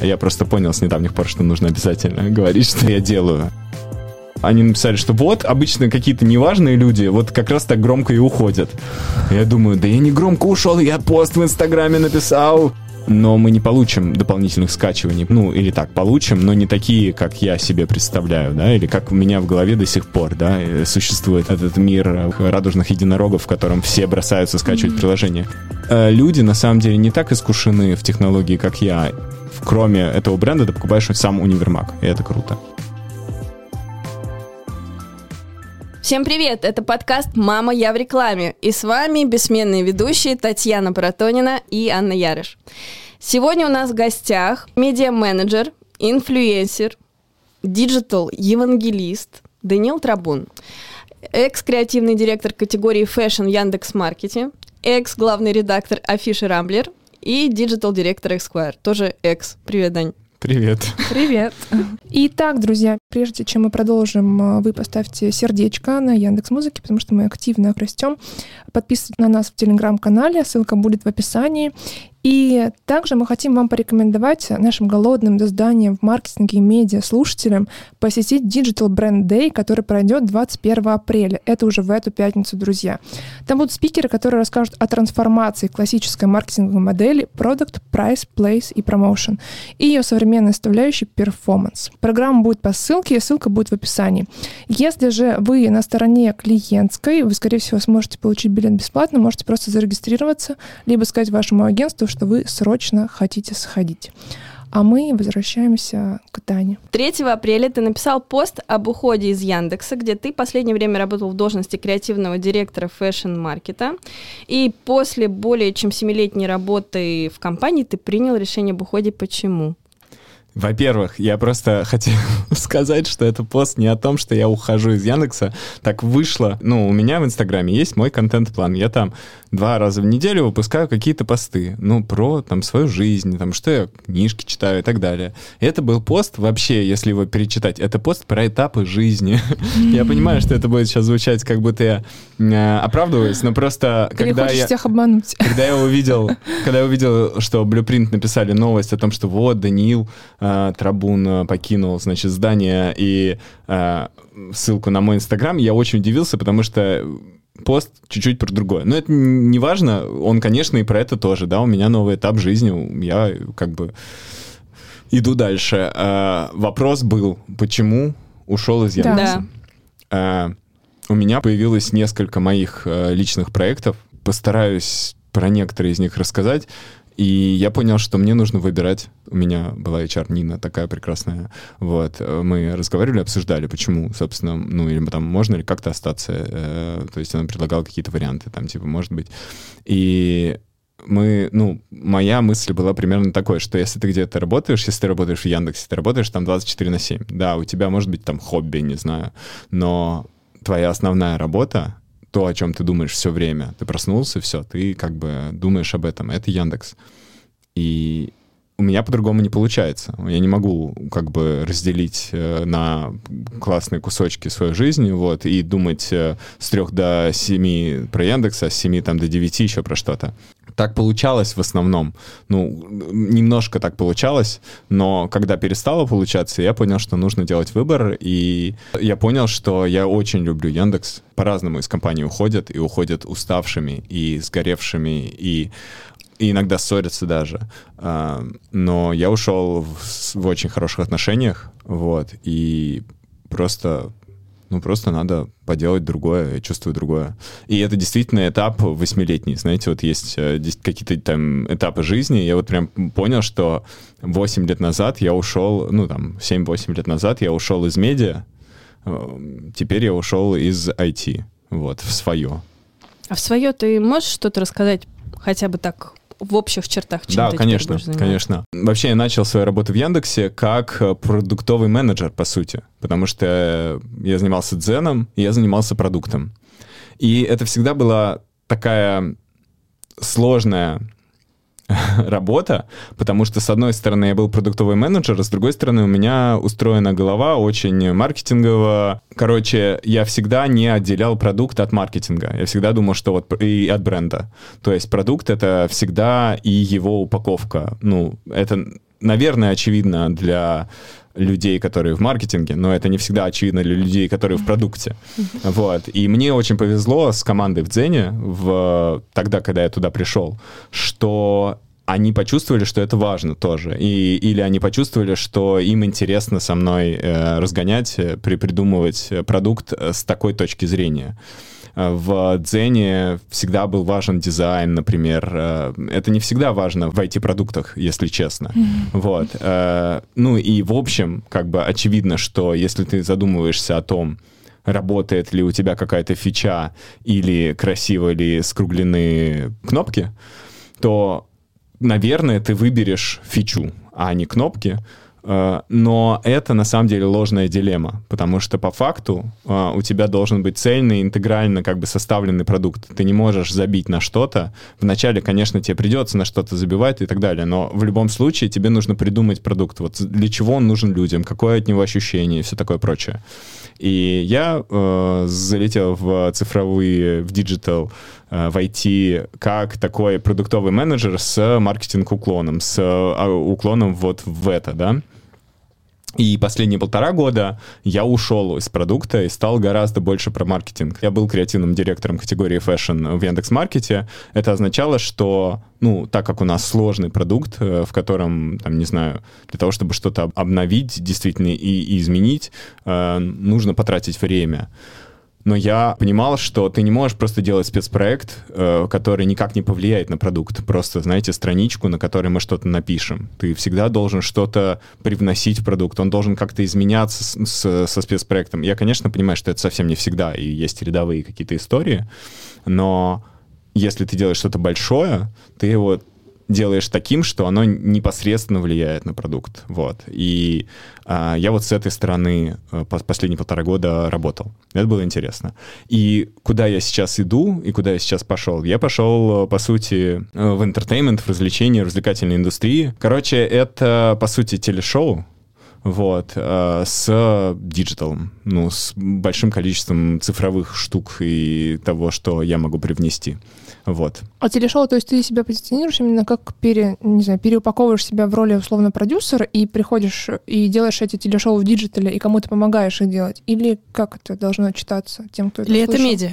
Я просто понял с недавних пор, что нужно обязательно говорить, что я делаю. Они написали, что вот, обычно какие-то неважные люди вот как раз так громко и уходят. Я думаю, да я не громко ушел, я пост в Инстаграме написал. Но мы не получим дополнительных скачиваний. Ну, или так, получим, но не такие, как я себе представляю, да, или как у меня в голове до сих пор, да, э, существует этот мир э, радужных единорогов, в котором все бросаются скачивать mm-hmm. приложение. Э, люди, на самом деле, не так искушены в технологии, как я. Кроме этого бренда, ты покупаешь сам универмаг, и это круто. Всем привет! Это подкаст «Мама, я в рекламе». И с вами бессменные ведущие Татьяна Протонина и Анна Ярыш. Сегодня у нас в гостях медиа-менеджер, инфлюенсер, digital-евангелист Даниил Трабун, экс-креативный директор категории fashion Яндекс Маркете, экс-главный редактор Афиши Рамблер и digital-директор Esquire, тоже экс. Привет, Дань. Привет. Привет. Итак, друзья, прежде чем мы продолжим, э, вы поставьте сердечко на Яндекс Музыке, потому что мы активно растем. Подписывайтесь на нас в Телеграм-канале, ссылка будет в описании. И также мы хотим вам порекомендовать нашим голодным до знаний в маркетинге и медиа слушателям посетить Digital Brand Day, который пройдет 21 апреля. Это уже в эту пятницу, друзья. Там будут спикеры, которые расскажут о трансформации классической маркетинговой модели Product, Price, Place и Promotion и ее современной составляющей Performance. Программа будет по ссылке, и ссылка будет в описании. Если же вы на стороне клиентской, вы, скорее всего, сможете получить билет бесплатно, можете просто зарегистрироваться, либо сказать вашему агентству, что вы срочно хотите сходить. А мы возвращаемся к Тане. 3 апреля ты написал пост об уходе из Яндекса, где ты последнее время работал в должности креативного директора fashion-маркета. И после более чем семилетней работы в компании ты принял решение об уходе. Почему? Во-первых, я просто хотел сказать, что это пост не о том, что я ухожу из Яндекса. Так вышло. Ну, у меня в Инстаграме есть мой контент-план. Я там два раза в неделю выпускаю какие-то посты. Ну, про там свою жизнь, там, что я книжки читаю и так далее. И это был пост вообще, если его перечитать, это пост про этапы жизни. Я понимаю, что это будет сейчас звучать, как будто я э, оправдываюсь, но просто когда я... всех обмануть. Когда я увидел, когда я увидел, что Blueprint написали новость о том, что вот, Даниил э, Трабун э, покинул, значит, здание и э, ссылку на мой инстаграм, я очень удивился, потому что пост чуть-чуть про другое. Но это не важно, он, конечно, и про это тоже, да, у меня новый этап жизни, я как бы иду дальше. Э, вопрос был, почему ушел из Яндекса? Да. Э, у меня появилось несколько моих э, личных проектов, постараюсь про некоторые из них рассказать. И я понял, что мне нужно выбирать. У меня была HR Нина такая прекрасная. Вот. Мы разговаривали, обсуждали, почему, собственно, ну, или там можно ли как-то остаться. Э, то есть она предлагала какие-то варианты, там, типа, может быть. И мы, ну, моя мысль была примерно такой, что если ты где-то работаешь, если ты работаешь в Яндексе, ты работаешь там 24 на 7. Да, у тебя может быть там хобби, не знаю, но твоя основная работа то, о чем ты думаешь все время. Ты проснулся, все, ты как бы думаешь об этом. Это Яндекс. И у меня по-другому не получается. Я не могу как бы разделить э, на классные кусочки свою жизнь, вот, и думать э, с трех до семи про Яндекс, а с семи там до девяти еще про что-то. Так получалось в основном. Ну, немножко так получалось, но когда перестало получаться, я понял, что нужно делать выбор, и я понял, что я очень люблю Яндекс. По-разному из компании уходят, и уходят уставшими, и сгоревшими, и и иногда ссорятся даже. А, но я ушел в, в очень хороших отношениях, вот, и просто ну, просто надо поделать другое, я чувствую другое. И это действительно этап восьмилетний. Знаете, вот есть э, какие-то там этапы жизни. Я вот прям понял, что 8 лет назад я ушел, ну, там, 7-8 лет назад я ушел из медиа, э, теперь я ушел из IT, вот, в свое. А в свое ты можешь что-то рассказать хотя бы так в общих чертах, чем Да, конечно, конечно. Вообще я начал свою работу в Яндексе как э, продуктовый менеджер, по сути, потому что я занимался дзеном, и я занимался продуктом. И это всегда была такая сложная работа, потому что, с одной стороны, я был продуктовый менеджер, а с другой стороны, у меня устроена голова очень маркетинговая. Короче, я всегда не отделял продукт от маркетинга. Я всегда думал, что вот и от бренда. То есть продукт — это всегда и его упаковка. Ну, это, наверное, очевидно для людей, которые в маркетинге, но это не всегда очевидно для людей, которые в продукте. Вот. И мне очень повезло с командой в Дзене в, тогда, когда я туда пришел, что они почувствовали, что это важно тоже. И, или они почувствовали, что им интересно со мной э, разгонять, э, при, придумывать продукт э, с такой точки зрения. Э, в Дзене всегда был важен дизайн, например. Э, это не всегда важно в IT-продуктах, если честно. Mm-hmm. Вот. Э, ну и в общем, как бы очевидно, что если ты задумываешься о том, работает ли у тебя какая-то фича или красиво ли скруглены кнопки, то, наверное, ты выберешь фичу, а не кнопки, но это на самом деле ложная дилемма, потому что по факту э, у тебя должен быть цельный, интегрально как бы составленный продукт. Ты не можешь забить на что-то. Вначале, конечно, тебе придется на что-то забивать и так далее, но в любом случае тебе нужно придумать продукт. Вот для чего он нужен людям, какое от него ощущение и все такое прочее. И я э, залетел в цифровые, в digital, э, в IT как такой продуктовый менеджер с маркетинг-уклоном, с э, уклоном вот в это, да. И последние полтора года я ушел из продукта и стал гораздо больше про маркетинг. Я был креативным директором категории fashion в Яндекс.Маркете. Это означало, что, ну, так как у нас сложный продукт, э, в котором, там, не знаю, для того, чтобы что-то обновить действительно и, и изменить, э, нужно потратить время но я понимал, что ты не можешь просто делать спецпроект, э, который никак не повлияет на продукт. Просто, знаете, страничку, на которой мы что-то напишем. Ты всегда должен что-то привносить в продукт. Он должен как-то изменяться с, с, со спецпроектом. Я, конечно, понимаю, что это совсем не всегда, и есть рядовые какие-то истории, но если ты делаешь что-то большое, ты его делаешь таким, что оно непосредственно влияет на продукт. Вот. И а, я вот с этой стороны а, последние полтора года работал. Это было интересно. И куда я сейчас иду и куда я сейчас пошел? Я пошел, по сути, в entertainment, в развлечения, в развлекательной индустрии. Короче, это, по сути, телешоу, вот, э, с digital ом, ну, с большим количеством цифровых штук и того, что я могу привнести. Вот. А телешоу, то есть ты себя позиционируешь именно как пере, не знаю, переупаковываешь себя в роли условно продюсера и приходишь и делаешь эти телешоу в digital е и кому-то помогаешь их делать? Или как это должно читаться тем, кто это Или слышал? это медиа?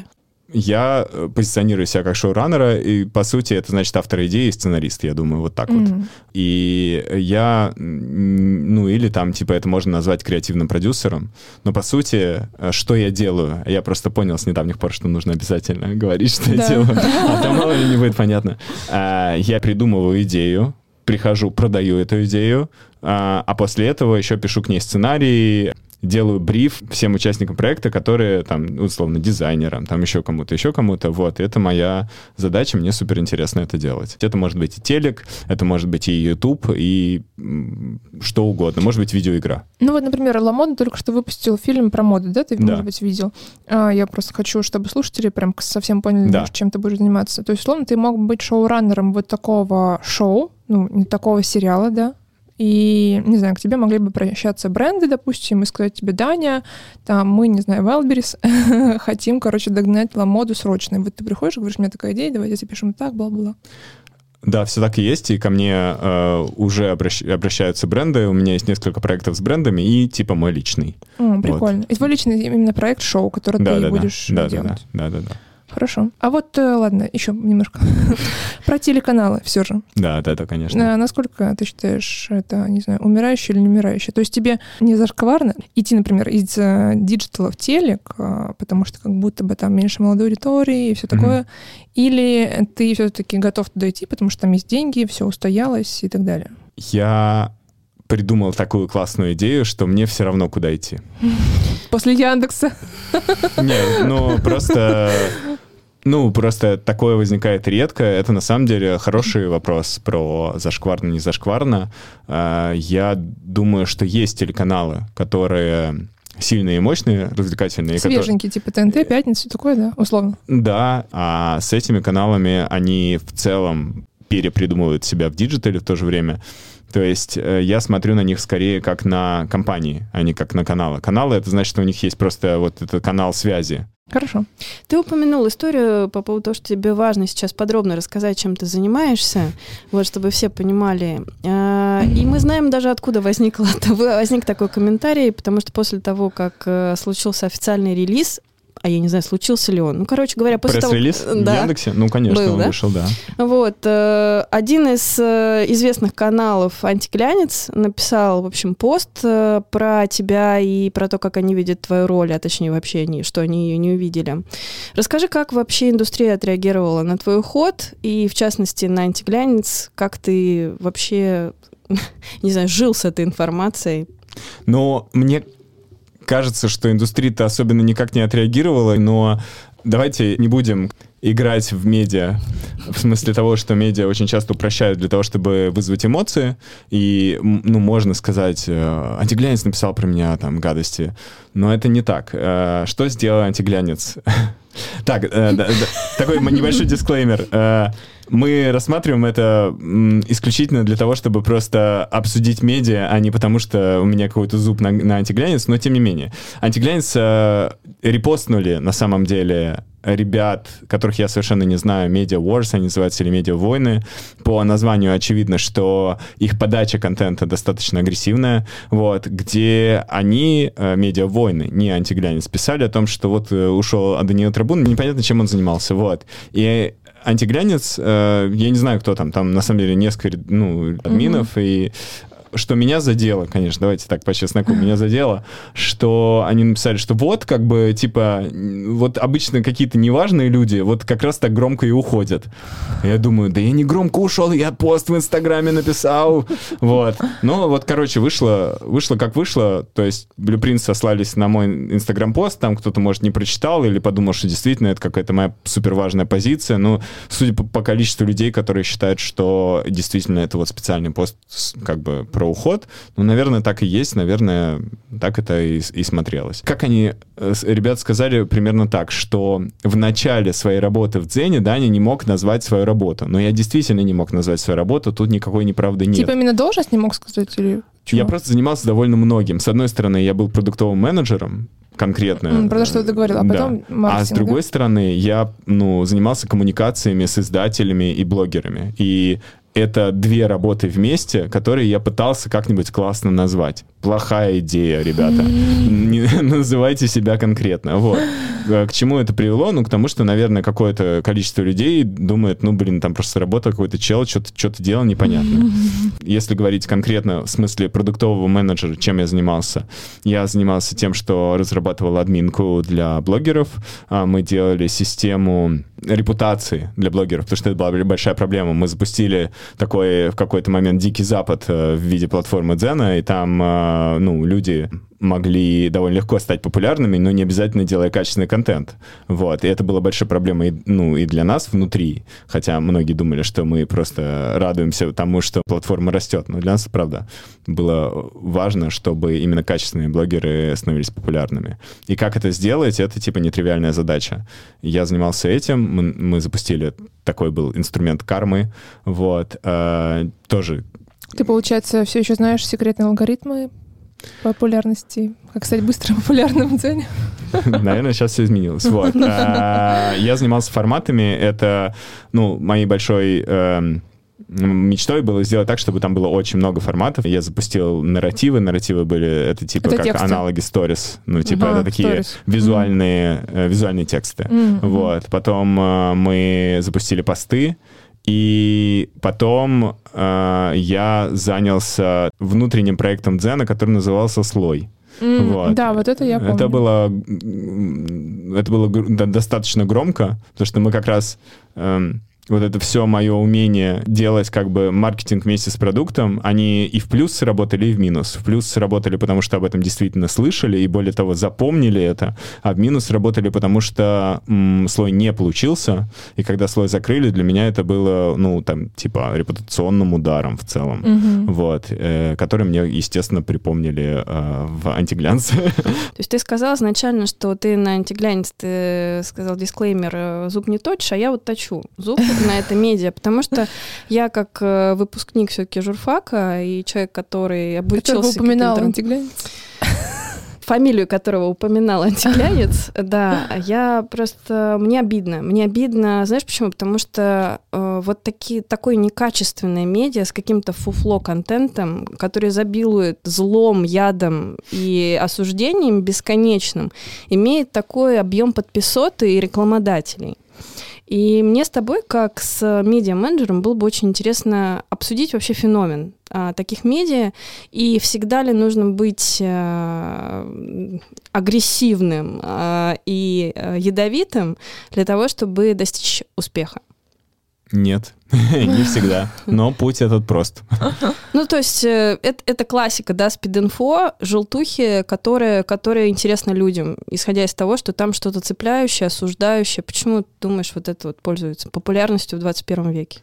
Я э, позиционирую себя как шоураннера, и, по сути, это значит автор идеи и сценарист, я думаю, вот так mm-hmm. вот. И я, ну, или там, типа, это можно назвать креативным продюсером, но, по сути, э, что я делаю? Я просто понял с недавних пор, что нужно обязательно говорить, что я делаю, а то мало ли не будет понятно. А, я придумываю идею, прихожу, продаю эту идею, а, а после этого еще пишу к ней сценарий, делаю бриф всем участникам проекта, которые там, условно, дизайнерам, там еще кому-то, еще кому-то. Вот, это моя задача, мне супер интересно это делать. Это может быть и телек, это может быть и YouTube, и что угодно. Может быть, видеоигра. Ну вот, например, Ламода только что выпустил фильм про моду, да? Ты, да. может быть, видел. А, я просто хочу, чтобы слушатели прям совсем поняли, да. чем ты будешь заниматься. То есть, условно, ты мог быть шоураннером вот такого шоу, ну, не такого сериала, да, и, не знаю, к тебе могли бы обращаться бренды, допустим, и сказать тебе, Даня, там, мы, не знаю, Wildberries, хотим, короче, догнать ламоду срочно. И вот ты приходишь, говоришь, у меня такая идея, давайте запишем так, бла-бла. Да, все так и есть, и ко мне э, уже обращ, обращаются бренды, у меня есть несколько проектов с брендами, и типа мой личный. О, прикольно. Вот. И твой личный именно проект шоу, который да, ты да, будешь да, делать. Да, да, да, да. Хорошо. А вот, э, ладно, еще немножко про телеканалы все же. Да, да, да, конечно. А насколько ты считаешь это, не знаю, умирающее или не умирающее? То есть тебе не зашкварно идти, например, из э, digital а в телек, потому что как будто бы там меньше молодой аудитории и все такое, или ты все-таки готов туда идти, потому что там есть деньги, все устоялось и так далее? Я придумал такую классную идею, что мне все равно куда идти. После Яндекса? Нет, ну просто ну, просто такое возникает редко. Это на самом деле хороший вопрос про зашкварно, не зашкварно. А, я думаю, что есть телеканалы, которые сильные и мощные, развлекательные. Свеженькие, которые... типа ТНТ, Пятница, такое, да, условно? Да, а с этими каналами они в целом перепридумывают себя в digital е в то же время. То есть э, я смотрю на них скорее как на компании, а не как на каналы. Каналы — это значит, что у них есть просто вот этот канал связи. Хорошо. Ты упомянул историю по поводу того, что тебе важно сейчас подробно рассказать, чем ты занимаешься, вот, чтобы все понимали. А, и мы знаем даже, откуда возникло, возник такой комментарий, потому что после того, как э, случился официальный релиз а я не знаю, случился ли он. Ну, короче говоря, после Пресс-релиз того... Да. в Яндексе? Ну, конечно, Был, он да? вышел, да. Вот. Э, один из э, известных каналов «Антиглянец» написал, в общем, пост э, про тебя и про то, как они видят твою роль, а точнее вообще, они, что они ее не увидели. Расскажи, как вообще индустрия отреагировала на твой уход и, в частности, на «Антиглянец», как ты вообще, не знаю, жил с этой информацией? Но мне кажется, что индустрия-то особенно никак не отреагировала, но давайте не будем играть в медиа, в смысле того, что медиа очень часто упрощают для того, чтобы вызвать эмоции, и, ну, можно сказать, э, антиглянец написал про меня там гадости, но это не так. Э, что сделал антиглянец? Так, э, такой небольшой дисклеймер мы рассматриваем это исключительно для того, чтобы просто обсудить медиа, а не потому, что у меня какой-то зуб на, на антиглянец, но тем не менее. Антиглянец э, репостнули на самом деле ребят, которых я совершенно не знаю, Media Wars они называются, или Media Войны. По названию очевидно, что их подача контента достаточно агрессивная, вот, где они, э, Media Войны, не антиглянец, писали о том, что вот э, ушел Даниил Трабун, непонятно, чем он занимался, вот. И антиглянец, э, я не знаю, кто там, там на самом деле несколько ну, админов, mm-hmm. и что меня задело, конечно, давайте так по чесноку, меня задело, что они написали, что вот, как бы, типа, вот обычно какие-то неважные люди вот как раз так громко и уходят. Я думаю, да я не громко ушел, я пост в Инстаграме написал, вот. Но вот, короче, вышло, вышло как вышло, то есть Blueprint сослались на мой Инстаграм-пост, там кто-то, может, не прочитал или подумал, что действительно это какая-то моя супер важная позиция, но судя по, по количеству людей, которые считают, что действительно это вот специальный пост как бы про уход. Ну, наверное, так и есть, наверное, так это и, и смотрелось. Как они, э, ребят, сказали примерно так, что в начале своей работы в Дзене Даня не мог назвать свою работу. Но я действительно не мог назвать свою работу, тут никакой неправды нет. Типа именно должность не мог сказать или... Чего? Я просто занимался довольно многим. С одной стороны, я был продуктовым менеджером, конкретно. Про то, что ты говорил, а потом да. А с другой стороны, я ну, занимался коммуникациями с издателями и блогерами. И это две работы вместе, которые я пытался как-нибудь классно назвать. Плохая идея, ребята. Не называйте себя конкретно. Вот. К чему это привело? Ну, к тому, что, наверное, какое-то количество людей думает, ну, блин, там просто работал какой-то чел, что-то что делал, непонятно. Если говорить конкретно в смысле продуктового менеджера, чем я занимался, я занимался тем, что разрабатывал админку для блогеров. А, мы делали систему репутации для блогеров, потому что это была большая проблема. Мы запустили такой в какой-то момент дикий запад э, в виде платформы Дзена, и там, э, ну, люди могли довольно легко стать популярными, но не обязательно делая качественный контент. Вот. И это была большая проблема и, ну, и для нас внутри, хотя многие думали, что мы просто радуемся тому, что платформа растет. Но для нас, правда, было важно, чтобы именно качественные блогеры становились популярными. И как это сделать, это типа нетривиальная задача. Я занимался этим, мы, мы запустили такой был инструмент кармы, вот, э, тоже ты, получается, все еще знаешь секретные алгоритмы популярности. Как стать быстро популярным в Дзене? Наверное, сейчас все изменилось. Вот. А, я занимался форматами. Это, ну, моей большой эм, мечтой было сделать так, чтобы там было очень много форматов. Я запустил нарративы. Нарративы были, это типа это как тексты. аналоги stories. Ну, типа ага, это такие stories. визуальные, mm. визуальные тексты. Mm-hmm. Вот. Потом э, мы запустили посты. И потом э, я занялся внутренним проектом Дзена, который назывался «Слой». Mm, вот. Да, вот это я помню. Это было, это было достаточно громко, потому что мы как раз... Эм, вот это все мое умение делать как бы маркетинг вместе с продуктом, они и в плюс сработали, и в минус. В плюс сработали, потому что об этом действительно слышали, и более того, запомнили это, а в минус сработали, потому что м, слой не получился, и когда слой закрыли, для меня это было, ну, там, типа, репутационным ударом в целом, угу. вот, э, который мне, естественно, припомнили э, в антиглянце. То есть ты сказал изначально, что ты на антиглянец, ты сказал дисклеймер, зуб не точишь, а я вот точу зуб, на это медиа, потому что я как э, выпускник все-таки журфака и человек, который обучился... Которого упоминал антиглянец фамилию которого упоминал антиглянец, да, я просто... Мне обидно. Мне обидно, знаешь почему? Потому что э, вот такие, такое некачественное медиа с каким-то фуфло-контентом, который забилует злом, ядом и осуждением бесконечным, имеет такой объем подписоты и рекламодателей. И мне с тобой, как с медиа-менеджером, было бы очень интересно обсудить вообще феномен а, таких медиа, и всегда ли нужно быть а, агрессивным а, и а, ядовитым для того, чтобы достичь успеха? Нет, не всегда. Но путь этот прост. Ну, то есть э, это, это классика, да, спид-инфо, желтухи, которые, которые интересны людям, исходя из того, что там что-то цепляющее, осуждающее. Почему, думаешь, вот это вот пользуется популярностью в 21 веке?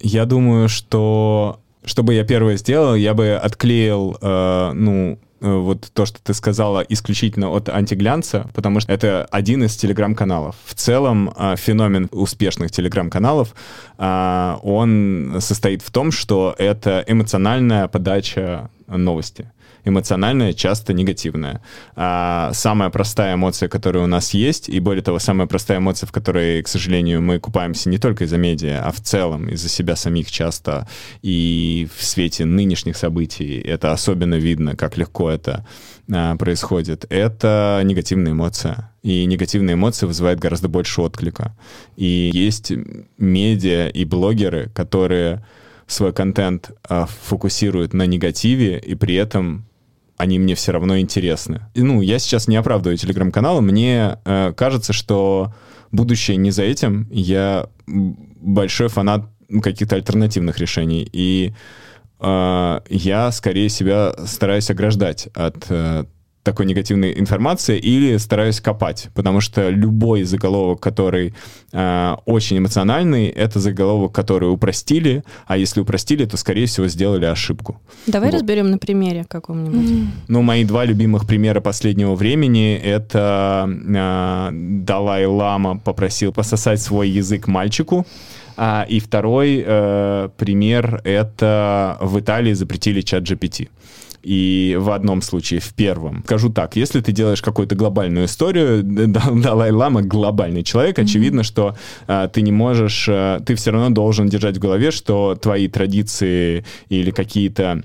Я думаю, что что бы я первое сделал, я бы отклеил, э, ну, вот то, что ты сказала, исключительно от антиглянца, потому что это один из телеграм-каналов. В целом э, феномен успешных телеграм-каналов, э, он состоит в том, что это эмоциональная подача новости эмоциональная, часто негативная. А самая простая эмоция, которая у нас есть, и более того, самая простая эмоция, в которой, к сожалению, мы купаемся не только из-за медиа, а в целом из-за себя самих часто, и в свете нынешних событий это особенно видно, как легко это а, происходит, это негативная эмоция. И негативные эмоции вызывают гораздо больше отклика. И есть медиа и блогеры, которые свой контент а, фокусируют на негативе и при этом они мне все равно интересны. И, ну, я сейчас не оправдываю телеграм-каналы, мне э, кажется, что будущее не за этим. Я большой фанат каких-то альтернативных решений. И э, я скорее себя стараюсь ограждать от э, такой негативной информации или стараюсь копать, потому что любой заголовок, который э, очень эмоциональный, это заголовок, который упростили, а если упростили, то, скорее всего, сделали ошибку. Давай вот. разберем на примере каком-нибудь. Mm. Ну, мои два любимых примера последнего времени — это э, Далай-Лама попросил пососать свой язык мальчику, а, и второй э, пример — это в Италии запретили чат GPT и в одном случае, в первом. Скажу так, если ты делаешь какую-то глобальную историю, Далай-Лама глобальный человек, очевидно, что а, ты не можешь, а, ты все равно должен держать в голове, что твои традиции или какие-то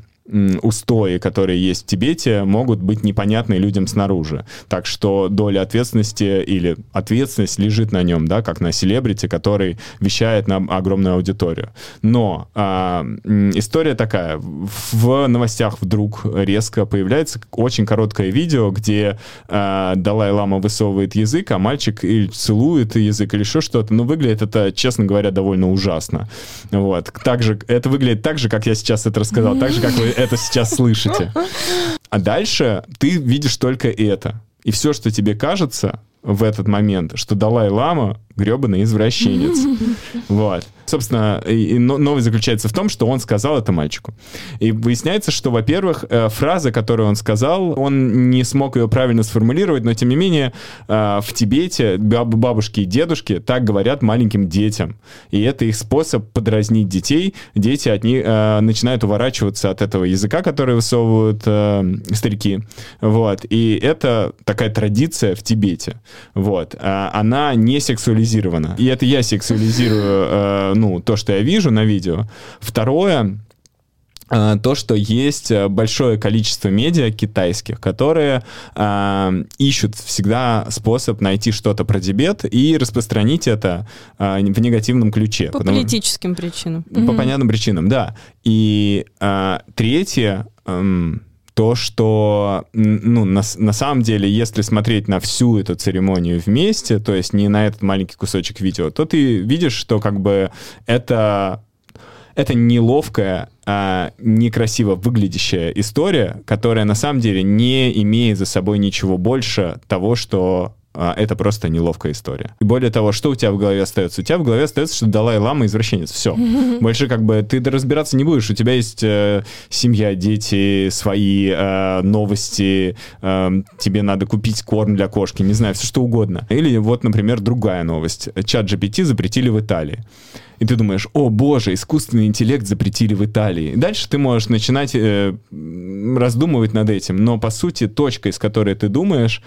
устои, которые есть в Тибете, могут быть непонятны людям снаружи. Так что доля ответственности или ответственность лежит на нем, да, как на селебрити, который вещает на огромную аудиторию. Но а, история такая. В новостях вдруг резко появляется очень короткое видео, где а, Далай-Лама высовывает язык, а мальчик или целует язык, или еще что-то. Но выглядит это, честно говоря, довольно ужасно. Вот. Также, это выглядит так же, как я сейчас это рассказал, так же, как вы это сейчас слышите. А дальше ты видишь только это. И все, что тебе кажется в этот момент, что Далай-Лама гребаный извращенец. Вот. Собственно, и новость заключается в том, что он сказал это мальчику. И выясняется, что, во-первых, э, фраза, которую он сказал, он не смог ее правильно сформулировать, но, тем не менее, э, в Тибете бабушки и дедушки так говорят маленьким детям. И это их способ подразнить детей. Дети от них э, начинают уворачиваться от этого языка, который высовывают старики. Вот. И это такая традиция в Тибете. Вот. А она не сексуализирует сексуализировано. И это я сексуализирую, э, ну, то, что я вижу на видео. Второе, э, то, что есть большое количество медиа китайских, которые э, ищут всегда способ найти что-то про Тибет и распространить это э, в негативном ключе. По потому, политическим причинам. По mm-hmm. понятным причинам, да. И э, третье... Э, то, что, ну, на, на самом деле, если смотреть на всю эту церемонию вместе, то есть не на этот маленький кусочек видео, то ты видишь, что как бы это это неловкая, а, некрасиво выглядящая история, которая на самом деле не имеет за собой ничего больше того, что а, это просто неловкая история. И более того, что у тебя в голове остается? У тебя в голове остается, что Далай-Лама извращенец. Все. Больше как бы ты разбираться не будешь. У тебя есть э, семья, дети, свои э, новости, э, тебе надо купить корм для кошки, не знаю, все что угодно. Или вот, например, другая новость. Чат GPT запретили в Италии и ты думаешь, о боже, искусственный интеллект запретили в Италии. И дальше ты можешь начинать э, раздумывать над этим, но по сути точка, из которой ты думаешь,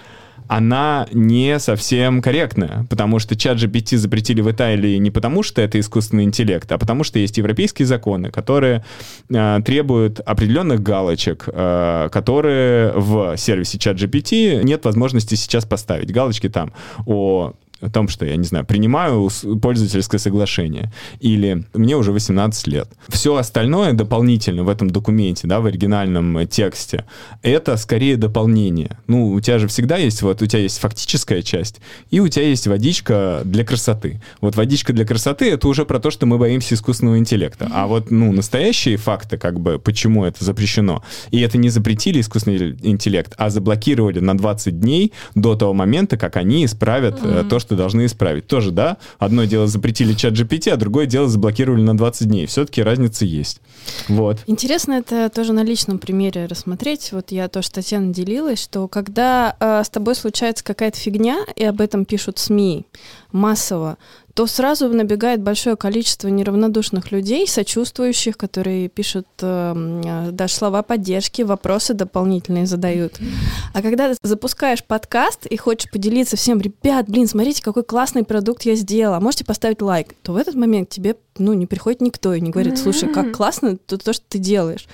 она не совсем корректная, потому что чат GPT запретили в Италии не потому, что это искусственный интеллект, а потому что есть европейские законы, которые э, требуют определенных галочек, э, которые в сервисе чат GPT нет возможности сейчас поставить. Галочки там о о том, что я, не знаю, принимаю пользовательское соглашение, или мне уже 18 лет. Все остальное дополнительно в этом документе, да, в оригинальном тексте, это скорее дополнение. Ну, у тебя же всегда есть, вот у тебя есть фактическая часть, и у тебя есть водичка для красоты. Вот водичка для красоты — это уже про то, что мы боимся искусственного интеллекта. А вот, ну, настоящие факты, как бы, почему это запрещено, и это не запретили искусственный интеллект, а заблокировали на 20 дней до того момента, как они исправят mm-hmm. то, что должны исправить. Тоже, да, одно дело запретили чат GPT, а другое дело заблокировали на 20 дней. Все-таки разница есть. Вот. Интересно это тоже на личном примере рассмотреть. Вот я тоже Татьяна делилась, что когда э, с тобой случается какая-то фигня, и об этом пишут СМИ массово, то сразу набегает большое количество неравнодушных людей, сочувствующих, которые пишут э, даже слова поддержки, вопросы дополнительные задают. А когда ты запускаешь подкаст и хочешь поделиться всем, ребят, блин, смотрите, какой классный продукт я сделала, можете поставить лайк, то в этот момент тебе ну, не приходит никто и не говорит, слушай, как классно то, то что ты делаешь.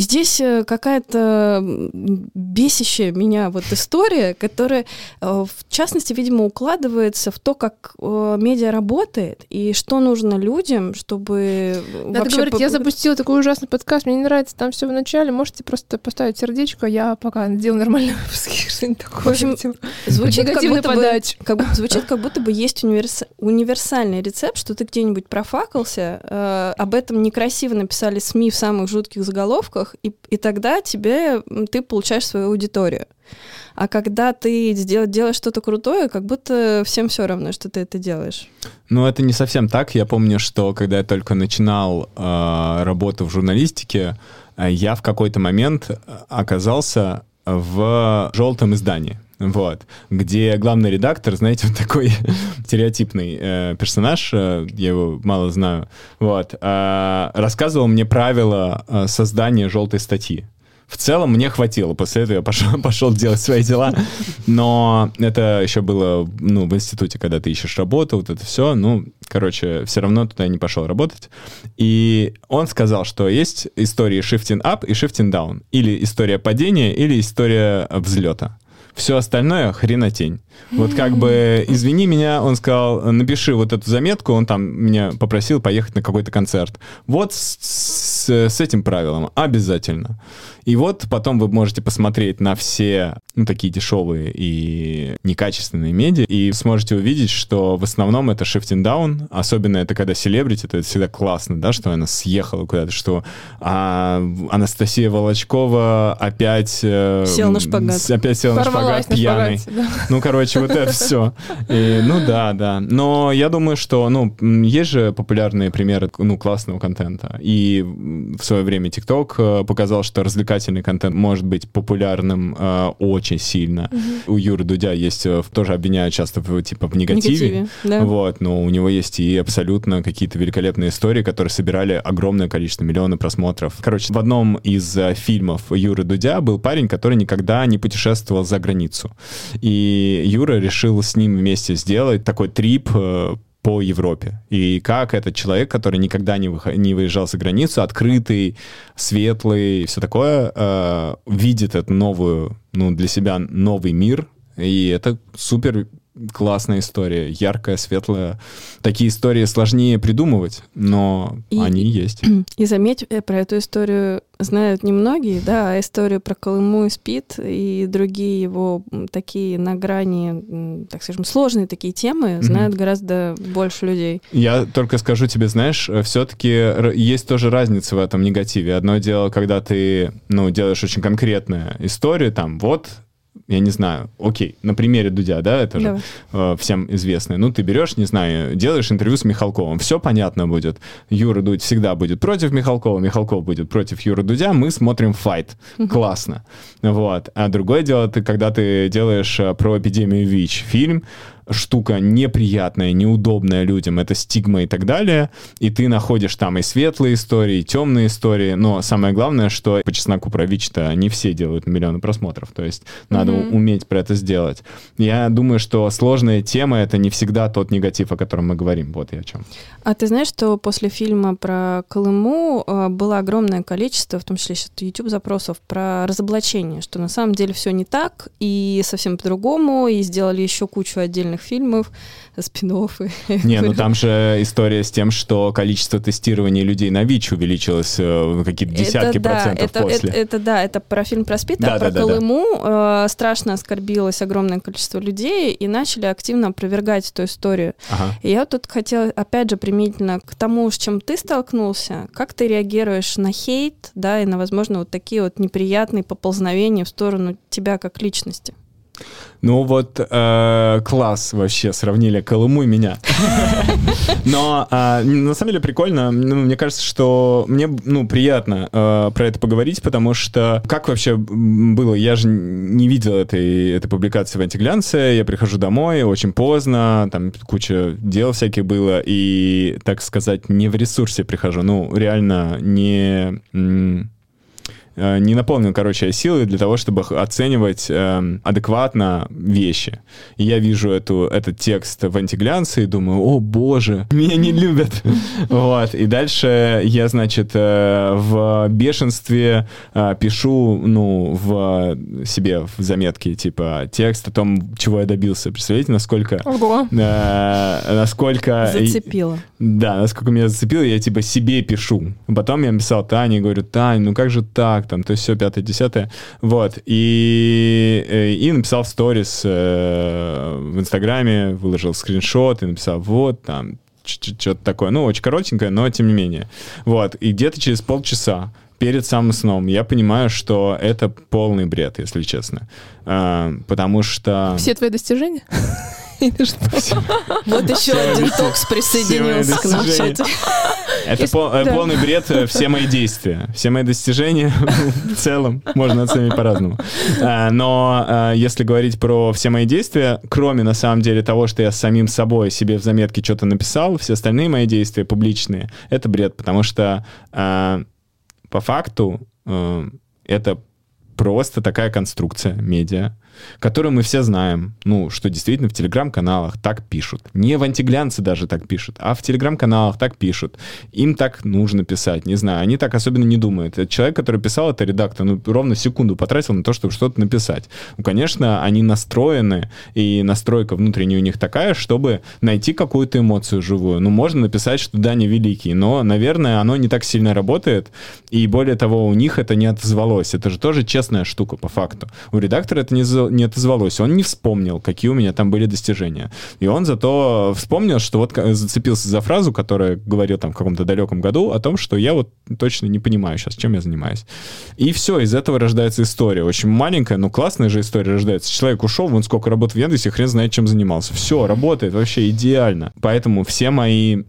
И здесь э, какая-то бесящая меня вот история, которая, э, в частности, видимо, укладывается в то, как э, медиа работает и что нужно людям, чтобы Надо вообще... говорить, я запустила такой ужасный подкаст, мне не нравится там все в начале, можете просто поставить сердечко, я пока делаю нормальный выпуск, что-нибудь такое. В общем, звучит как будто, бы, как, звучит как будто бы есть универс... универсальный рецепт, что ты где-нибудь профакался, э, об этом некрасиво написали СМИ в самых жутких заголовках, ссылках, и, и тогда тебе, ты получаешь свою аудиторию. А когда ты дел, делаешь что-то крутое, как будто всем все равно, что ты это делаешь. Ну, это не совсем так. Я помню, что когда я только начинал э, работу в журналистике, э, я в какой-то момент оказался в желтом издании вот, где главный редактор, знаете, вот такой стереотипный э, персонаж, э, я его мало знаю, вот, э, рассказывал мне правила э, создания желтой статьи. В целом мне хватило. После этого я пошел, пошел делать свои дела. Но это еще было ну, в институте, когда ты ищешь работу, вот это все. Ну, короче, все равно туда не пошел работать. И он сказал, что есть истории shifting up и shifting down. Или история падения, или история взлета. Все остальное хренотень. Вот как бы, извини меня, он сказал, напиши вот эту заметку, он там меня попросил поехать на какой-то концерт. Вот с, с, с этим правилом обязательно. И вот потом вы можете посмотреть на все ну, такие дешевые и некачественные медиа, и сможете увидеть, что в основном это shifting down, особенно это когда селебрити, это всегда классно, да, что она съехала куда-то, что а, Анастасия Волочкова опять... Э, сел на шпагат. Опять сел на шпагат пьяный. Шпагате, да. Ну, короче, вот это все. И, ну да, да. Но я думаю, что, ну, есть же популярные примеры, ну, классного контента. И в свое время TikTok э, показал, что развлекательный контент может быть популярным э, очень сильно. Угу. У Юры Дудя есть, э, тоже обвиняют часто в, типа в негативе. негативе да. Вот, но у него есть и абсолютно какие-то великолепные истории, которые собирали огромное количество, миллионы просмотров. Короче, в одном из э, фильмов Юры Дудя был парень, который никогда не путешествовал за границу. И Юра решил с ним вместе сделать такой трип по Европе. И как этот человек, который никогда не, выход... не выезжал за границу, открытый, светлый, все такое, э, видит эту новую, ну, для себя новый мир. И это супер классная история, яркая, светлая. Такие истории сложнее придумывать, но и, они есть. И заметь, э, про эту историю знают немногие, да, историю про Колыму и Спит и другие его такие на грани, так скажем, сложные такие темы знают mm-hmm. гораздо больше людей. Я только скажу тебе, знаешь, э, все-таки есть тоже разница в этом негативе. Одно дело, когда ты, ну, делаешь очень конкретную историю, там, вот я не знаю, окей, на примере Дудя, да, это же э, всем известно. Ну, ты берешь, не знаю, делаешь интервью с Михалковым, все понятно будет. Юра Дудь всегда будет против Михалкова, Михалков будет против Юры Дудя, мы смотрим файт. Классно. Вот. А другое дело, ты, когда ты делаешь э, про эпидемию ВИЧ фильм, штука неприятная, неудобная людям, это стигма и так далее, и ты находишь там и светлые истории, и темные истории, но самое главное, что по чесноку про ВИЧ-то не все делают миллионы просмотров, то есть надо mm-hmm. уметь про это сделать. Я думаю, что сложная тема — это не всегда тот негатив, о котором мы говорим, вот я о чем. А ты знаешь, что после фильма про Колыму э, было огромное количество, в том числе сейчас YouTube запросов про разоблачение, что на самом деле все не так и совсем по-другому, и сделали еще кучу отдельных популярных фильмов, спин Не, ну там же история с тем, что количество тестирований людей на ВИЧ увеличилось э, какие-то десятки это, процентов это, после. Это, это да, это про фильм про СПИД, да, а про да, Колыму да. Э, страшно оскорбилось огромное количество людей и начали активно опровергать эту историю. Ага. И я тут хотела, опять же, применительно к тому, с чем ты столкнулся, как ты реагируешь на хейт, да, и на, возможно, вот такие вот неприятные поползновения в сторону тебя как личности? Ну вот э, класс вообще, сравнили Колыму и меня. Но э, на самом деле прикольно. Ну, мне кажется, что мне ну, приятно э, про это поговорить, потому что как вообще было? Я же не видел этой, этой публикации в антиглянце. Я прихожу домой очень поздно, там куча дел всяких было, и, так сказать, не в ресурсе прихожу. Ну, реально не не наполнен, короче, силой для того, чтобы оценивать э, адекватно вещи. И я вижу эту, этот текст в антиглянце и думаю, о боже, меня не любят. Вот. И дальше я, значит, э, в бешенстве э, пишу, ну, в себе в заметке, типа, текст о том, чего я добился. Представляете, насколько... Ого. Э, насколько... Зацепило. Да, насколько меня зацепило, я, типа, себе пишу. Потом я написал Тане, говорю, Тань, ну как же так? Там, то есть все пятое, десятое. Вот. И, э, и написал в сторис э, в Инстаграме, выложил скриншот и написал, вот, там, что-то такое. Ну, очень коротенькое, но тем не менее. Вот. И где-то через полчаса перед самым сном я понимаю, что это полный бред, если честно. А, потому что... Все твои достижения? Вот еще один токс присоединился к нам Это э, полный бред, э, все мои действия, все мои достижения в целом. Можно оценить по-разному. А, но а, если говорить про все мои действия, кроме на самом деле того, что я самим собой себе в заметке что-то написал, все остальные мои действия публичные, это бред, потому что а, по факту э, это просто такая конструкция медиа, которую мы все знаем, ну, что действительно в телеграм-каналах так пишут. Не в антиглянце даже так пишут, а в телеграм-каналах так пишут. Им так нужно писать, не знаю, они так особенно не думают. Это человек, который писал это, редактор, ну, ровно секунду потратил на то, чтобы что-то написать. Ну, конечно, они настроены, и настройка внутренняя у них такая, чтобы найти какую-то эмоцию живую. Ну, можно написать, что да, не великий, но, наверное, оно не так сильно работает, и более того, у них это не отозвалось. Это же тоже честная штука, по факту. У редактора это не, не отозвалось. Он не вспомнил, какие у меня там были достижения. И он зато вспомнил, что вот зацепился за фразу, которая говорил там в каком-то далеком году о том, что я вот точно не понимаю сейчас, чем я занимаюсь. И все, из этого рождается история. Очень маленькая, но классная же история рождается. Человек ушел, вон сколько работ в Яндексе, хрен знает, чем занимался. Все, работает вообще идеально. Поэтому все мои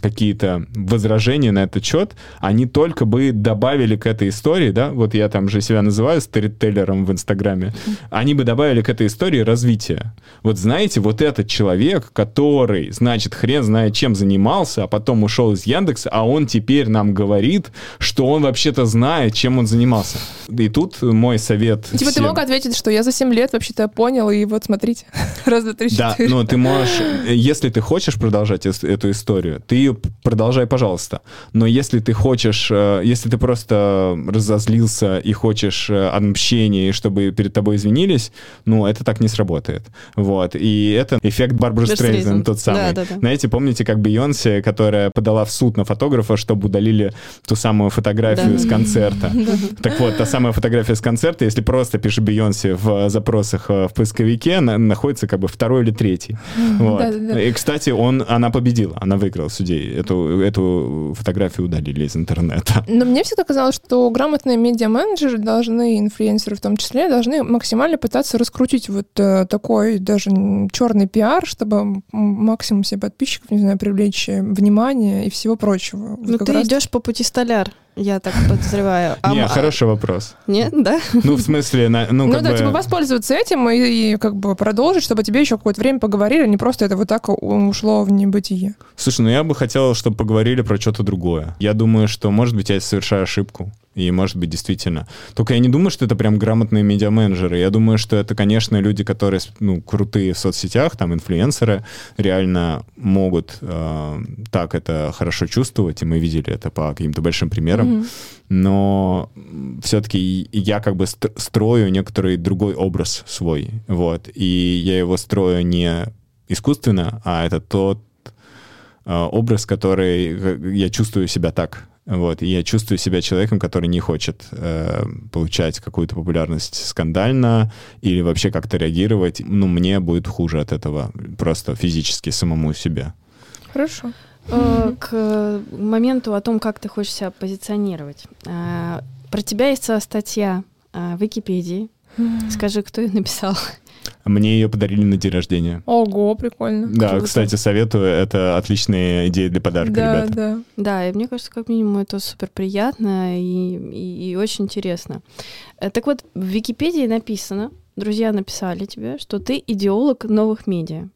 какие-то возражения на этот счет, они только бы добавили к этой истории, да, вот я там же себя называю сторителлером в Инстаграме, они бы добавили к этой истории развитие. Вот знаете, вот этот человек, который, значит, хрен знает чем занимался, а потом ушел из Яндекса, а он теперь нам говорит, что он вообще-то знает, чем он занимался. И тут мой совет Типа всем. ты мог ответить, что я за 7 лет вообще-то понял, и вот смотрите, раз, два, три, четыре. Да, но ты можешь, если ты хочешь продолжать эту историю, ты ее продолжай, пожалуйста. Но если ты хочешь, э, если ты просто разозлился и хочешь э, отмщения, чтобы перед тобой извинились, ну, это так не сработает. Вот. И это эффект Барбары Стрейзен тот самый. Да, да, да. Знаете, помните, как Бейонсе, которая подала в суд на фотографа, чтобы удалили ту самую фотографию да. с концерта. Так вот, та самая фотография с концерта, если просто пишешь Бейонсе в запросах э, в поисковике, она находится как бы второй или третий. Вот. Да, да, да. И, кстати, он, она победила, она выиграла судей. Эту, эту фотографию удалили из интернета. Но мне всегда казалось, что грамотные медиа-менеджеры должны, инфлюенсеры в том числе, должны максимально пытаться пытаться раскрутить вот э, такой даже черный пиар, чтобы максимум себе подписчиков, не знаю, привлечь э, внимание и всего прочего. Ну, ты раз... идешь по пути столяр. Я так подозреваю. А, Не, хороший вопрос. Нет, да? Ну, в смысле, на, ну, ну да, бы... типа воспользоваться этим и, и как бы продолжить, чтобы тебе еще какое-то время поговорили, а не просто это вот так ушло в небытие. Слушай, ну я бы хотел, чтобы поговорили про что-то другое. Я думаю, что, может быть, я совершаю ошибку. И, может быть, действительно. Только я не думаю, что это прям грамотные медиа-менеджеры. Я думаю, что это, конечно, люди, которые ну, крутые в соцсетях, там, инфлюенсеры, реально могут э, так это хорошо чувствовать, и мы видели это по каким-то большим примерам. Mm-hmm. Но все-таки я как бы строю некоторый другой образ свой. Вот. И я его строю не искусственно, а это тот э, образ, который я чувствую себя так вот, и я чувствую себя человеком, который не хочет э, получать какую-то популярность скандально или вообще как-то реагировать. Ну, мне будет хуже от этого, просто физически самому себе. Хорошо. Э, к моменту о том, как ты хочешь себя позиционировать. Э, про тебя есть статья э, в Википедии. Скажи, кто ее написал? Мне ее подарили на день рождения. Ого, прикольно. Да, Круто. кстати, советую. Это отличная идея для подарка, да, ребята. Да, да. и мне кажется, как минимум, это супер приятно и, и, и очень интересно. Э, так вот, в Википедии написано, друзья написали тебе, что ты идеолог новых медиа.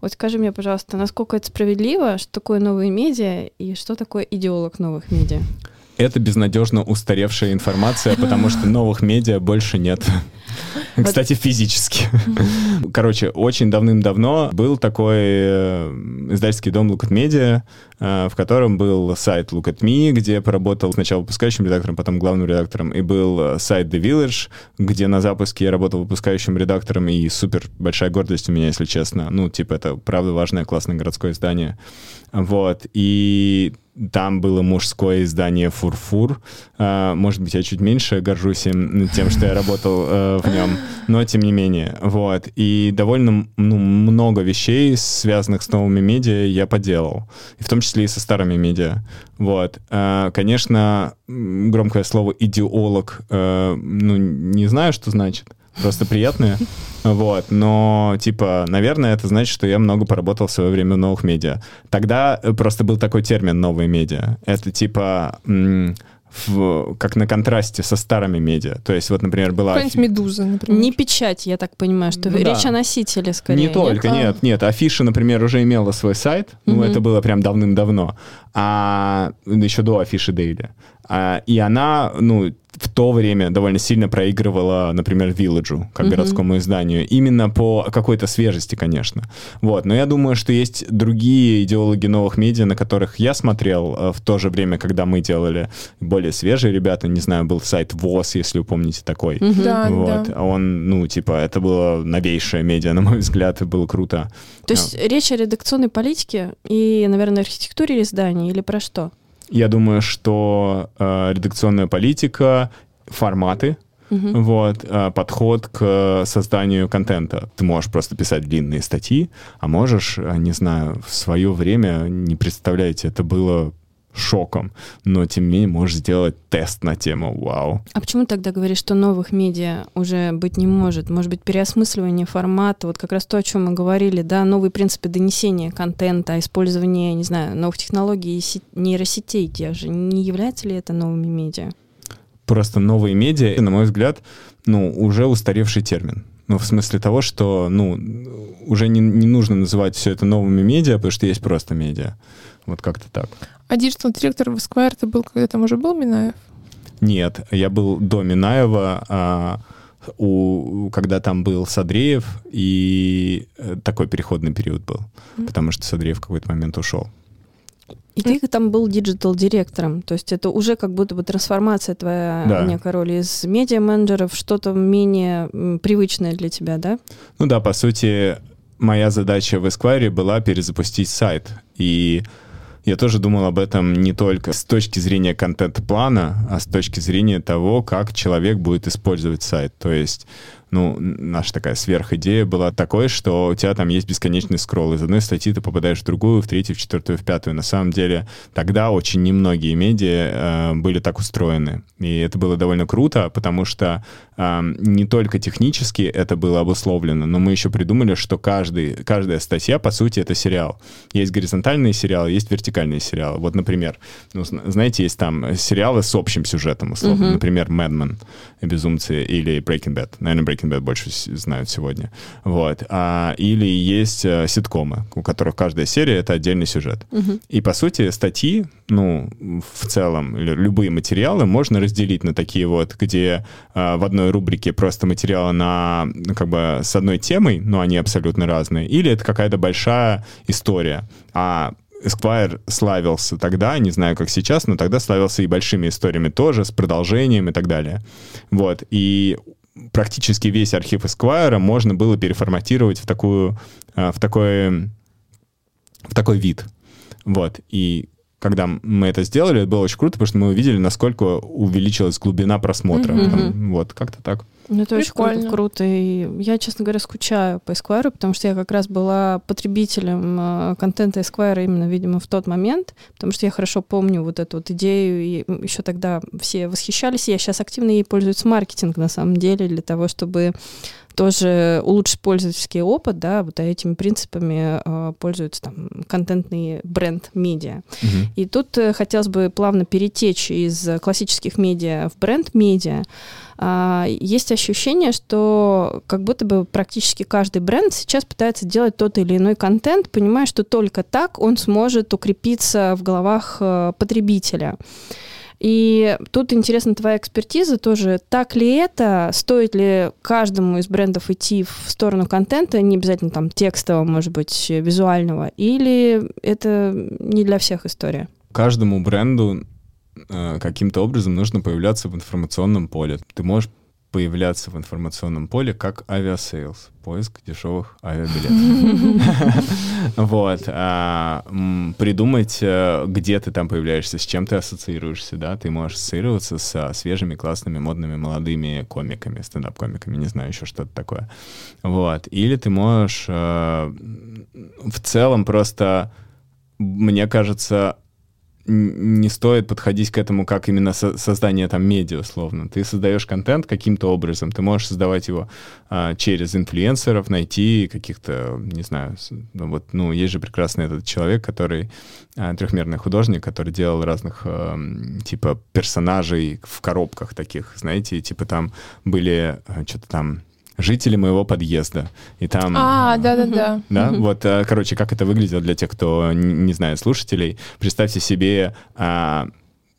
Вот скажи мне, пожалуйста, насколько это справедливо, что такое новые медиа и что такое идеолог новых медиа? Это безнадежно устаревшая информация, потому что новых медиа больше нет. Кстати, физически. Короче, очень давным-давно был такой э, издательский дом Look at Media, э, в котором был сайт Look at Me, где поработал сначала выпускающим редактором, потом главным редактором, и был э, сайт The Village, где на запуске я работал выпускающим редактором, и супер большая гордость у меня, если честно. Ну, типа, это правда важное, классное городское издание. Вот. И там было мужское издание «Фурфур». А, может быть, я чуть меньше горжусь им, тем, что я работал э, в нем, но тем не менее. Вот. И довольно ну, много вещей, связанных с новыми медиа, я поделал. И в том числе и со старыми медиа. Вот. А, конечно, громкое слово «идеолог», э, ну, не знаю, что значит просто приятные. Вот, но, типа, наверное, это значит, что я много поработал в свое время в новых медиа. Тогда э, просто был такой термин «новые медиа». Это, типа, в, как на контрасте со старыми медиа. То есть, вот, например, была... Какая-нибудь «Медуза», например. Не печать, я так понимаю, что да. речь о носителе, скорее. Не только, нет, нет. нет. Афиша, например, уже имела свой сайт, ну, это было прям давным-давно, а еще до Афиши Дейли. А, и она, ну, в то время довольно сильно проигрывала, например, Вилледжу, как mm-hmm. городскому изданию, именно по какой-то свежести, конечно. Вот. Но я думаю, что есть другие идеологи новых медиа, на которых я смотрел э, в то же время, когда мы делали более свежие ребята. Не знаю, был сайт ВОЗ, если вы помните такой. Mm-hmm. Да, вот. да. Он, ну, типа, это было новейшее медиа, на мой взгляд, и было круто. То есть yeah. речь о редакционной политике и, наверное, архитектуре издания или про что? Я думаю, что э, редакционная политика, форматы, Uh-huh. Вот, э, подход к созданию контента. Ты можешь просто писать длинные статьи, а можешь, э, не знаю, в свое время, не представляете, это было шоком, но тем не менее можешь сделать тест на тему «Вау». А почему тогда говоришь, что новых медиа уже быть не может? Может быть, переосмысливание формата, вот как раз то, о чем мы говорили, да, новые принципы донесения контента, использование, не знаю, новых технологий и нейросетей тех же. Не является ли это новыми медиа? Просто новые медиа, на мой взгляд, ну, уже устаревший термин. Ну, в смысле того, что, ну, уже не, не нужно называть все это новыми медиа, потому что есть просто медиа. Вот как-то так. А digital-директор в Esquire ты был, когда там уже был Минаев? Нет, я был до Минаева, а, у, когда там был Садреев, и э, такой переходный период был, mm-hmm. потому что Садреев в какой-то момент ушел. И ты там был digital-директором, то есть это уже как будто бы трансформация твоя да. некая роль из медиа-менеджера в что-то менее привычное для тебя, да? Ну да, по сути, моя задача в Esquire была перезапустить сайт, и я тоже думал об этом не только с точки зрения контент-плана, а с точки зрения того, как человек будет использовать сайт. То есть ну, наша такая сверхидея была такой, что у тебя там есть бесконечный скролл. Из одной статьи ты попадаешь в другую, в третью, в четвертую, в пятую. На самом деле тогда очень немногие медиа э, были так устроены. И это было довольно круто, потому что э, не только технически это было обусловлено, но мы еще придумали, что каждый, каждая статья, по сути, это сериал. Есть горизонтальные сериалы, есть вертикальные сериалы. Вот, например, ну, знаете, есть там сериалы с общим сюжетом, условно. Uh-huh. Например, Men, Безумцы или Breaking Bad. Наверное, Breaking Bad больше знают сегодня. Вот. А, или есть а, ситкомы, у которых каждая серия — это отдельный сюжет. Uh-huh. И, по сути, статьи, ну, в целом, любые материалы можно разделить на такие вот, где а, в одной рубрике просто материалы на, как бы, с одной темой, но они абсолютно разные, или это какая-то большая история. А Esquire славился тогда, не знаю, как сейчас, но тогда славился и большими историями тоже, с продолжением и так далее. Вот. И практически весь архив Esquire можно было переформатировать в такую, а, в такой, в такой вид. Вот. И когда мы это сделали, это было очень круто, потому что мы увидели, насколько увеличилась глубина просмотра. Mm-hmm. Там, вот, как-то так. Ну, это Прикольно. очень круто, круто. И я, честно говоря, скучаю по Esquire, потому что я как раз была потребителем э, контента Esquire именно, видимо, в тот момент, потому что я хорошо помню вот эту вот идею, и еще тогда все восхищались. Я сейчас активно ей пользуюсь маркетинг, на самом деле, для того, чтобы тоже улучшить пользовательский опыт, да, вот этими принципами э, пользуются там контентный бренд медиа. Угу. И тут э, хотелось бы плавно перетечь из классических медиа в бренд медиа. Э, есть ощущение, что как будто бы практически каждый бренд сейчас пытается делать тот или иной контент, понимая, что только так он сможет укрепиться в головах э, потребителя. И тут интересна твоя экспертиза тоже. Так ли это? Стоит ли каждому из брендов идти в сторону контента, не обязательно там текстового, может быть, визуального? Или это не для всех история? Каждому бренду каким-то образом нужно появляться в информационном поле. Ты можешь появляться в информационном поле как авиасейлс, поиск дешевых авиабилетов. Вот. А, придумать, э, где ты там появляешься, с чем ты ассоциируешься, да, ты можешь ассоциироваться со свежими, классными, модными, молодыми комиками, стендап-комиками, не знаю, еще что-то такое. Вот. Или ты можешь э, в целом просто, мне кажется, не стоит подходить к этому как именно со создание там медиа, условно. Ты создаешь контент каким-то образом, ты можешь создавать его а, через инфлюенсеров, найти каких-то, не знаю, ну, вот, ну, есть же прекрасный этот человек, который а, трехмерный художник, который делал разных а, типа персонажей в коробках таких, знаете, типа там были а, что-то там жители моего подъезда. И там... А, да-да-да. Да, вот, э, короче, как это выглядело для тех, кто не знает слушателей. Представьте себе, а,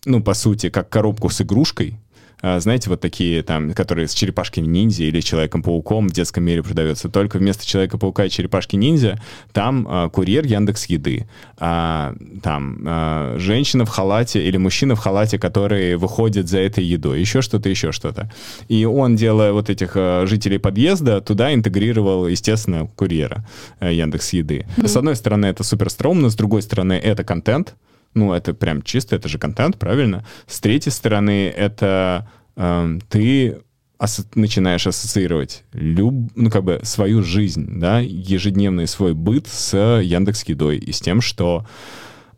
ну, по сути, как коробку с игрушкой, знаете, вот такие там, которые с черепашками-ниндзя или Человеком-пауком в детском мире продается. Только вместо Человека-паука и черепашки-ниндзя там а, курьер Яндекс Еды. А, там а, женщина в халате или мужчина в халате, который выходит за этой едой. Еще что-то, еще что-то. И он, делая вот этих а, жителей подъезда, туда интегрировал, естественно, курьера а, Яндекс Еды. Mm-hmm. С одной стороны, это супер стрёмно, с другой стороны, это контент, ну, это прям чисто, это же контент, правильно? С третьей стороны, это э, ты ас- начинаешь ассоциировать люб, ну, как бы свою жизнь, да, ежедневный свой быт с Яндекс Едой и с тем, что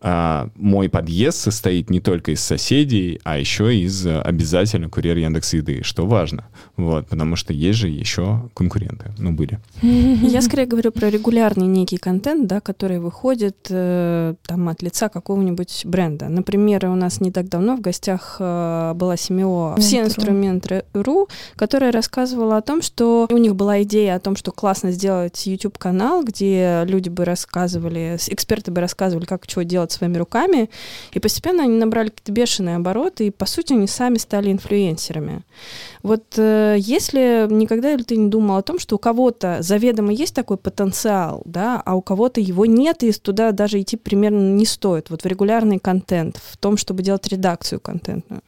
а, мой подъезд состоит не только из соседей, а еще из обязательно курьер Яндекс Еды, что важно. Вот, потому что есть же еще конкуренты, ну, были. Я скорее говорю про регулярный некий контент, да, который выходит э, там от лица какого-нибудь бренда. Например, у нас не так давно в гостях э, была Семио «Все инструменты РУ», которая рассказывала о том, что у них была идея о том, что классно сделать YouTube-канал, где люди бы рассказывали, эксперты бы рассказывали, как чего делать своими руками, и постепенно они набрали какие-то бешеные обороты, и, по сути, они сами стали инфлюенсерами. Вот э, если никогда ли ты не думал о том, что у кого-то заведомо есть такой потенциал, да, а у кого-то его нет, и туда даже идти примерно не стоит, вот в регулярный контент, в том, чтобы делать редакцию контентную?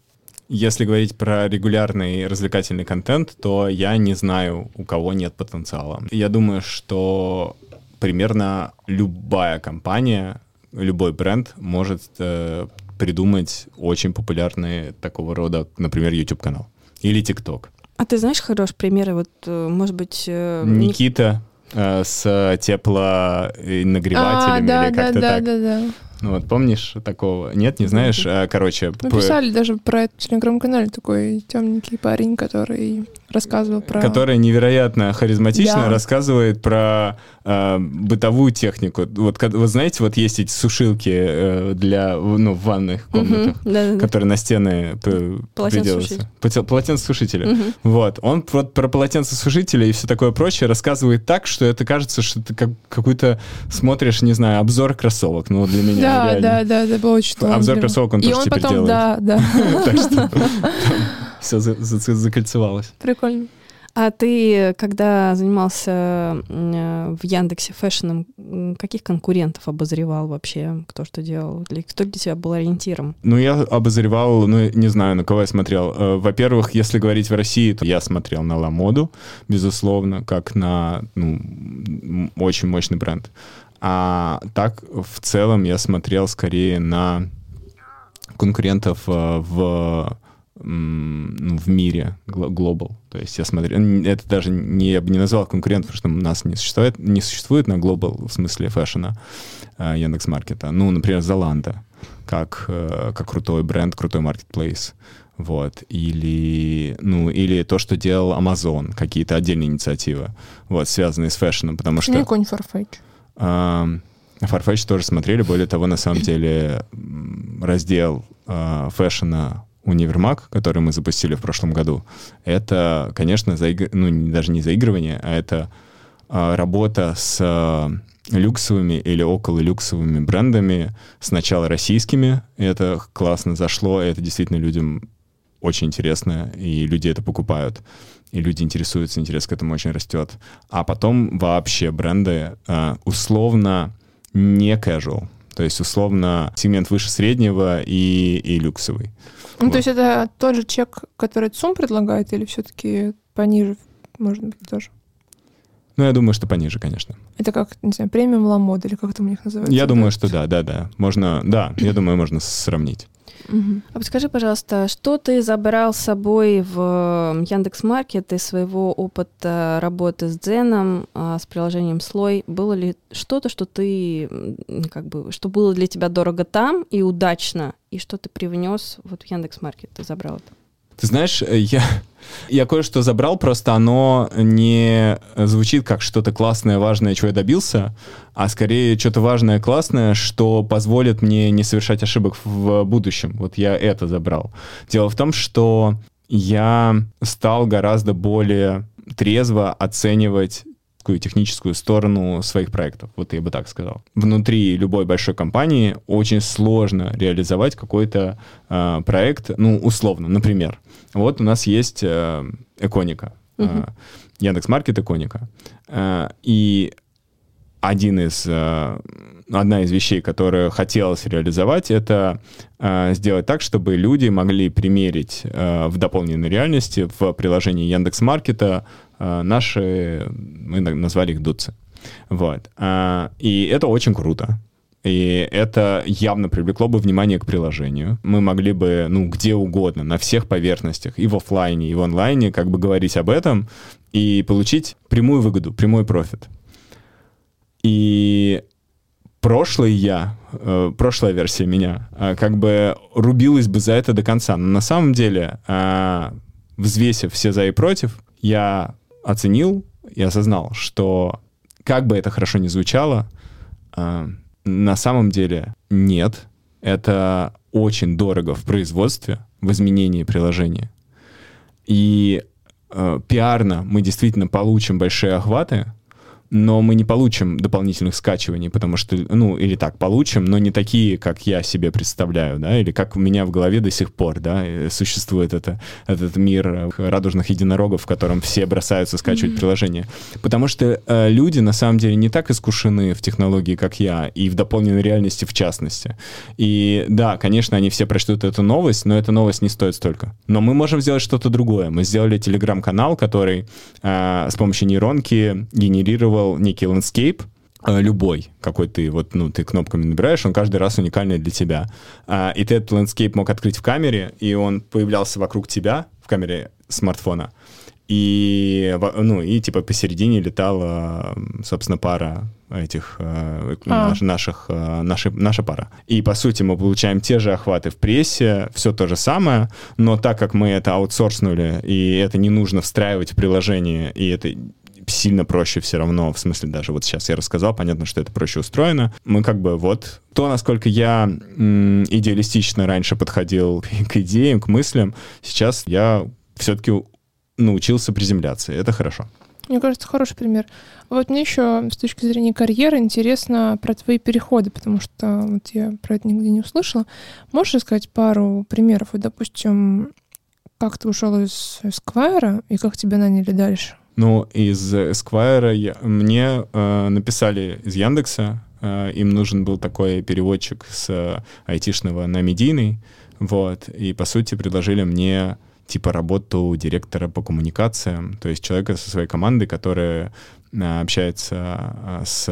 Если говорить про регулярный развлекательный контент, то я не знаю, у кого нет потенциала. Я думаю, что примерно любая компания любой бренд может э, придумать очень популярный такого рода, например, YouTube-канал или TikTok. А ты знаешь хорошие примеры, вот, э, может быть... э, Никита э, с теплонагревателями А, да, или да, как-то да, так. да, да. Ну вот помнишь такого? Нет, не знаешь? Э, Короче, Написали даже про это в телеграм-канале такой темненький парень, который рассказывал про... которая невероятно харизматично Да. рассказывает про э, бытовую технику. Вот, вы знаете, вот есть эти сушилки э, для, ну, в ванных комнатах, Мгм, да-да-да. которые на стены приделываются. Полотенцесушители. Мгм. Вот. Он про, про полотенцесушители и все такое прочее рассказывает так, что это кажется, что ты как какой-то смотришь, не знаю, обзор кроссовок. Ну, для меня Да, реально. да, да, это было очень Обзор кроссовок он И тоже он теперь потом, делает. да, да, Так что все закольцевалось. прикольно. А ты, когда занимался э, в Яндексе фэшном, каких конкурентов обозревал вообще? Кто что делал? Кто для тебя был ориентиром? Ну, я обозревал, ну, не знаю, на кого я смотрел. Э, Во-первых, если говорить в России, то я смотрел на Ламоду, безусловно, как на ну, очень мощный бренд. А так, в целом, я смотрел скорее на конкурентов э, в в мире, гл- global. То есть я смотрел, н- это даже не, я бы не назвал конкурентом, потому что у нас не существует, не существует на global в смысле фэшена э, Яндекс.Маркета. Ну, например, Zalando, как, э, как крутой бренд, крутой маркетплейс. Вот. Или, ну, или то, что делал Amazon, какие-то отдельные инициативы, вот, связанные с фэшном, потому что... не конь Farfetch? Farfetch тоже смотрели. Более того, на самом деле, раздел а, фэшена Универмаг, который мы запустили в прошлом году, это, конечно, заиг- ну, даже не заигрывание, а это а, работа с а, люксовыми или около люксовыми брендами, сначала российскими, это классно зашло, это действительно людям очень интересно, и люди это покупают, и люди интересуются, интерес к этому очень растет. А потом вообще бренды а, условно не casual, то есть условно сегмент выше среднего и, и люксовый. Ну, Вот. то есть это тот же чек, который ЦУМ предлагает, или все-таки пониже, может быть, тоже? Ну, я думаю, что пониже, конечно. Это как, не знаю, премиум ламода, или как там у них называется? Я думаю, что да, да, да. Можно, да, я думаю, можно сравнить. А подскажи, пожалуйста, что ты забрал с собой в Яндекс Маркет из своего опыта работы с Дзеном, а, с приложением Слой? Было ли что-то, что ты как бы, что было для тебя дорого там и удачно, и что ты привнес вот в Яндекс Маркет, ты забрал это? Ты знаешь, э, я, я кое-что забрал, просто оно не звучит как что-то классное, важное, чего я добился, а скорее что-то важное, классное, что позволит мне не совершать ошибок в будущем. Вот я это забрал. Дело в том, что я стал гораздо более трезво оценивать такую техническую сторону своих проектов, вот я бы так сказал. Внутри любой большой компании очень сложно реализовать какой-то э, проект, ну, условно, например, вот у нас есть э, Эконика, Мгм. Яндекс.Маркет Эконика, Э, и один из, э, одна из вещей, которую хотелось реализовать, это э, сделать так, чтобы люди могли примерить э, в дополненной реальности в приложении Яндекс.Маркета э, наши, мы на- назвали их дуцы. Вот. А, И это очень круто. И это явно привлекло бы внимание к приложению. Мы могли бы, ну, где угодно, на всех поверхностях, и в оффлайне, и в онлайне, как бы говорить об этом и получить прямую выгоду, прямой профит. И прошлый я, э, прошлая версия меня, э, как бы рубилась бы за это до конца. Но на самом деле, э, взвесив все за и против, я оценил и осознал, что как бы это хорошо ни звучало, э, на самом деле нет. Это очень дорого в производстве, в изменении приложения. И э, пиарно мы действительно получим большие охваты, но мы не получим дополнительных скачиваний, потому что, ну, или так, получим, но не такие, как я себе представляю, да, или как у меня в голове до сих пор, да, э, существует это, этот мир э, радужных единорогов, в котором все бросаются скачивать приложение. Потому что э, люди, на самом деле, не так искушены в технологии, как я, и в дополненной реальности в частности. И да, конечно, они все прочтут эту новость, но эта новость не стоит столько. Но мы можем сделать что-то другое. Мы сделали телеграм-канал, который э, с помощью нейронки генерировал некий landscape, э, любой, какой ты вот, ну, ты кнопками набираешь, он каждый раз уникальный для тебя. А, и ты этот landscape мог открыть в камере, и он появлялся вокруг тебя в камере смартфона. И, ну, и типа посередине летала, собственно, пара этих э, а. наш, наших э, наши, наша пара. И по сути мы получаем те же охваты в прессе, все то же самое, но так как мы это аутсорснули и это не нужно встраивать в приложение, и это сильно проще все равно, в смысле даже вот сейчас я рассказал, понятно, что это проще устроено. Мы как бы вот то, насколько я м, идеалистично раньше подходил к идеям, к мыслям, сейчас я все-таки научился приземляться, и это хорошо. Мне кажется, хороший пример. Вот мне еще с точки зрения карьеры интересно про твои переходы, потому что вот я про это нигде не услышала. Можешь сказать пару примеров? Вот, допустим, как ты ушел из Esquire и как тебя наняли дальше? Ну, из Esquire я, мне э, написали из Яндекса, э, им нужен был такой переводчик с э, айтишного на медийный, вот, и, по сути, предложили мне типа работу директора по коммуникациям, то есть человека со своей командой, которая а, общается а, с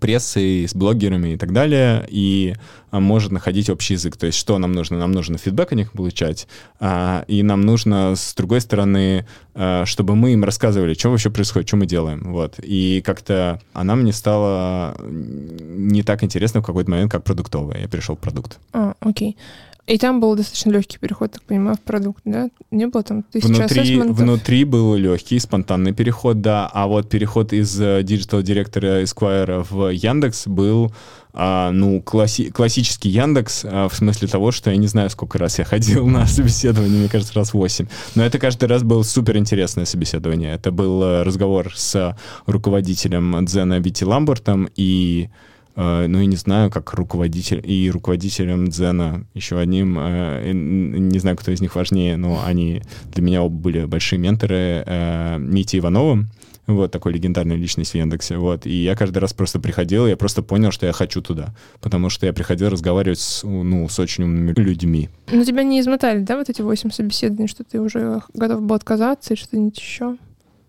прессой, с блогерами и так далее, и а, может находить общий язык. То есть что нам нужно? Нам нужно фидбэк о них получать, и нам нужно, с другой стороны, чтобы мы им рассказывали, что вообще происходит, что мы делаем. Вот. И как-то она мне стала не так интересна в какой-то момент, как продуктовая. Я перешел в продукт. А, окей. И там был достаточно легкий переход, так понимаю, в продукт, да? Не было там тысячи внутри, внутри был легкий, спонтанный переход, да. А вот переход из э, директора Esquire в Яндекс был а, ну, класси- классический Яндекс, а, в смысле того, что я не знаю, сколько раз я ходил на собеседование, мне кажется, раз восемь. Но это каждый раз было супер интересное собеседование. Это был э, разговор с руководителем Дзена Вити Ламбертом и Э, ну, я не знаю, как руководитель и руководителем Дзена, еще одним, э, не знаю, кто из них важнее, но они для меня оба были большие менторы, э, Мити Ивановым, вот такой легендарная личность в Яндексе, вот, и я каждый раз просто приходил, я просто понял, что я хочу туда, потому что я приходил разговаривать с, ну, с очень умными людьми. Но тебя не измотали, да, вот эти восемь собеседований, что ты уже готов был отказаться и что-нибудь еще?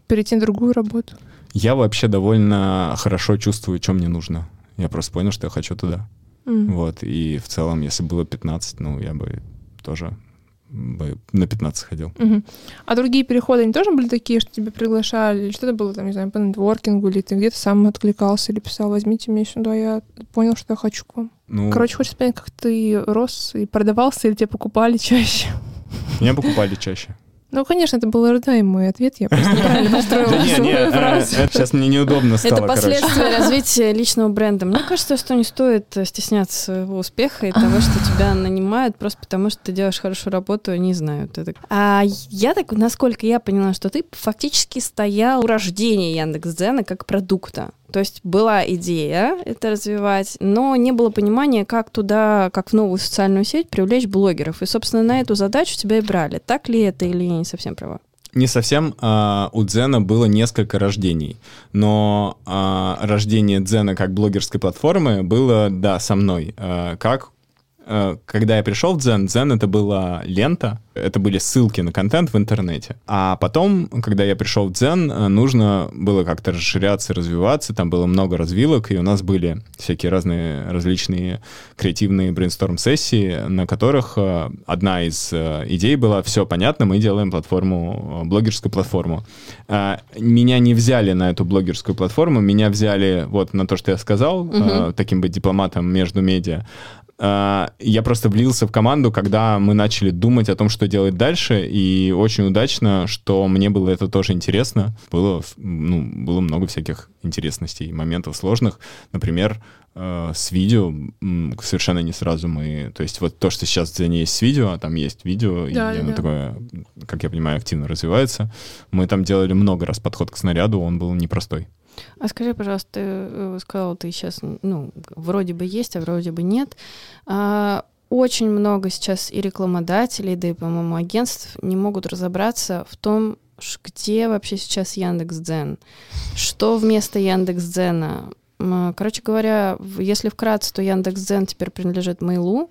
Перейти на другую работу? Я вообще довольно хорошо чувствую, что мне нужно. Я просто понял, что я хочу туда. Mm. Вот, и в целом, если было 15, ну, я бы тоже бы на 15 ходил. Угу. А другие переходы, они тоже были такие, что тебя приглашали? Или что-то было, там, не знаю, по нетворкингу, или ты где-то сам откликался, или писал, возьмите меня сюда, я понял, что я хочу к вам. Ну, Короче, хочешь понять, как ты рос и продавался, или тебя покупали чаще? Меня покупали чаще. Ну, конечно, это был ожидаемый ответ, я просто неправильно построила свою фразу. Сейчас мне неудобно стало, Это последствия развития личного бренда. Мне кажется, что не стоит стесняться своего успеха и того, что тебя нанимают просто потому, что ты делаешь хорошую работу, не знаю. А я так, насколько я поняла, что ты фактически стоял у рождения Яндекс.Дзена как продукта. То есть была идея это развивать, но не было понимания, как туда, как в новую социальную сеть привлечь блогеров. И, собственно, на эту задачу тебя и брали. Так ли это или я не совсем права? Не совсем. А, у Дзена было несколько рождений, но а, рождение Дзена как блогерской платформы было, да, со мной. А, как когда я пришел в Дзен, Дзен это была лента, это были ссылки на контент в интернете. А потом, когда я пришел в Дзен, э, нужно было как-то расширяться, развиваться, там было много развилок, и у нас были всякие разные различные креативные брейнсторм-сессии, на которых э, одна из идей была, все понятно, мы делаем платформу, блогерскую платформу. Меня не взяли на эту блогерскую платформу, меня взяли вот на то, что я сказал, угу. таким быть дипломатом между медиа, а, я просто влился в команду, когда мы начали думать о том, что делать дальше, и очень удачно, что мне было это тоже интересно. Было, ну, было много всяких интересностей, моментов сложных. Например, э, с видео совершенно не сразу мы... То есть вот то, что сейчас в Дзене есть с видео, а там есть видео, да, и да, оно такое, как я понимаю, активно развивается. Мы там делали много раз подход к снаряду, он был непростой. А скажи, пожалуйста, ты э, сказал, ты сейчас, ну, вроде бы есть, а вроде бы нет. А, очень много сейчас и рекламодателей, да и, по-моему, агентств не могут разобраться в том, где вообще сейчас Яндекс.Дзен, что вместо Яндекс.Дзена. Короче говоря, если вкратце, то Яндекс.Дзен теперь принадлежит Mail.ru,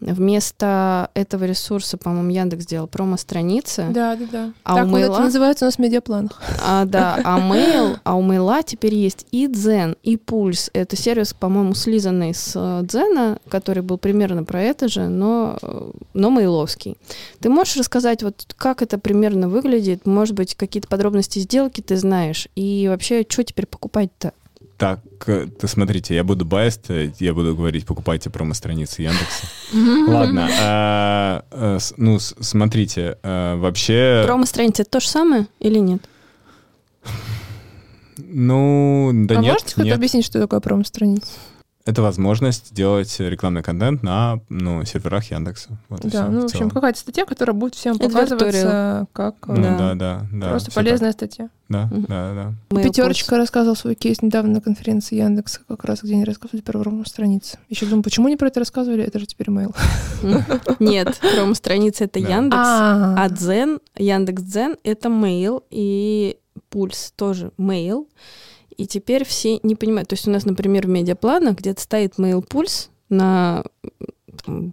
Вместо этого ресурса, по-моему, Яндекс сделал промо-страницы. Да, да, да. А так у вот это Мейла? называется у нас в медиапланах. А, да, а Mail, а у Мейла теперь есть и Дзен, и Пульс. Это сервис, по-моему, слизанный с э, Дзена, который был примерно про это же, но, э, но мейловский. Ты можешь рассказать, вот как это примерно выглядит? Может быть, какие-то подробности сделки ты знаешь? И вообще, что теперь покупать-то? Так, э, ты смотрите, я буду biased, э, я буду говорить, покупайте промо-страницы Яндекса. Ладно, а, э, ну, смотрите, вообще... Промо-страница это то же самое или нет? Ну, да а нет, можете хоть нет. объяснить, что такое промо-страница? Это возможность делать рекламный контент на ну, серверах Яндекса. Вот Да, ну, в в общем, целом. какая-то статья, которая будет всем Advertorial. показываться как э, Ну, Да. да, да, да. просто полезная статья. так. Да, Мгм. да, да. Mail Пятерочка рассказывал свой кейс недавно на конференции Яндекса, как раз где они рассказывали про промо-страницы. Еще думаю, почему они про это рассказывали? Это же теперь mail. Нет, промо-страница это. Яндекс, А, а Дзен, Яндекс Дзен это Mail и Пульс тоже Mail. И теперь все не понимают. То есть у нас, например, в медиапланах где-то стоит Mail Пульс на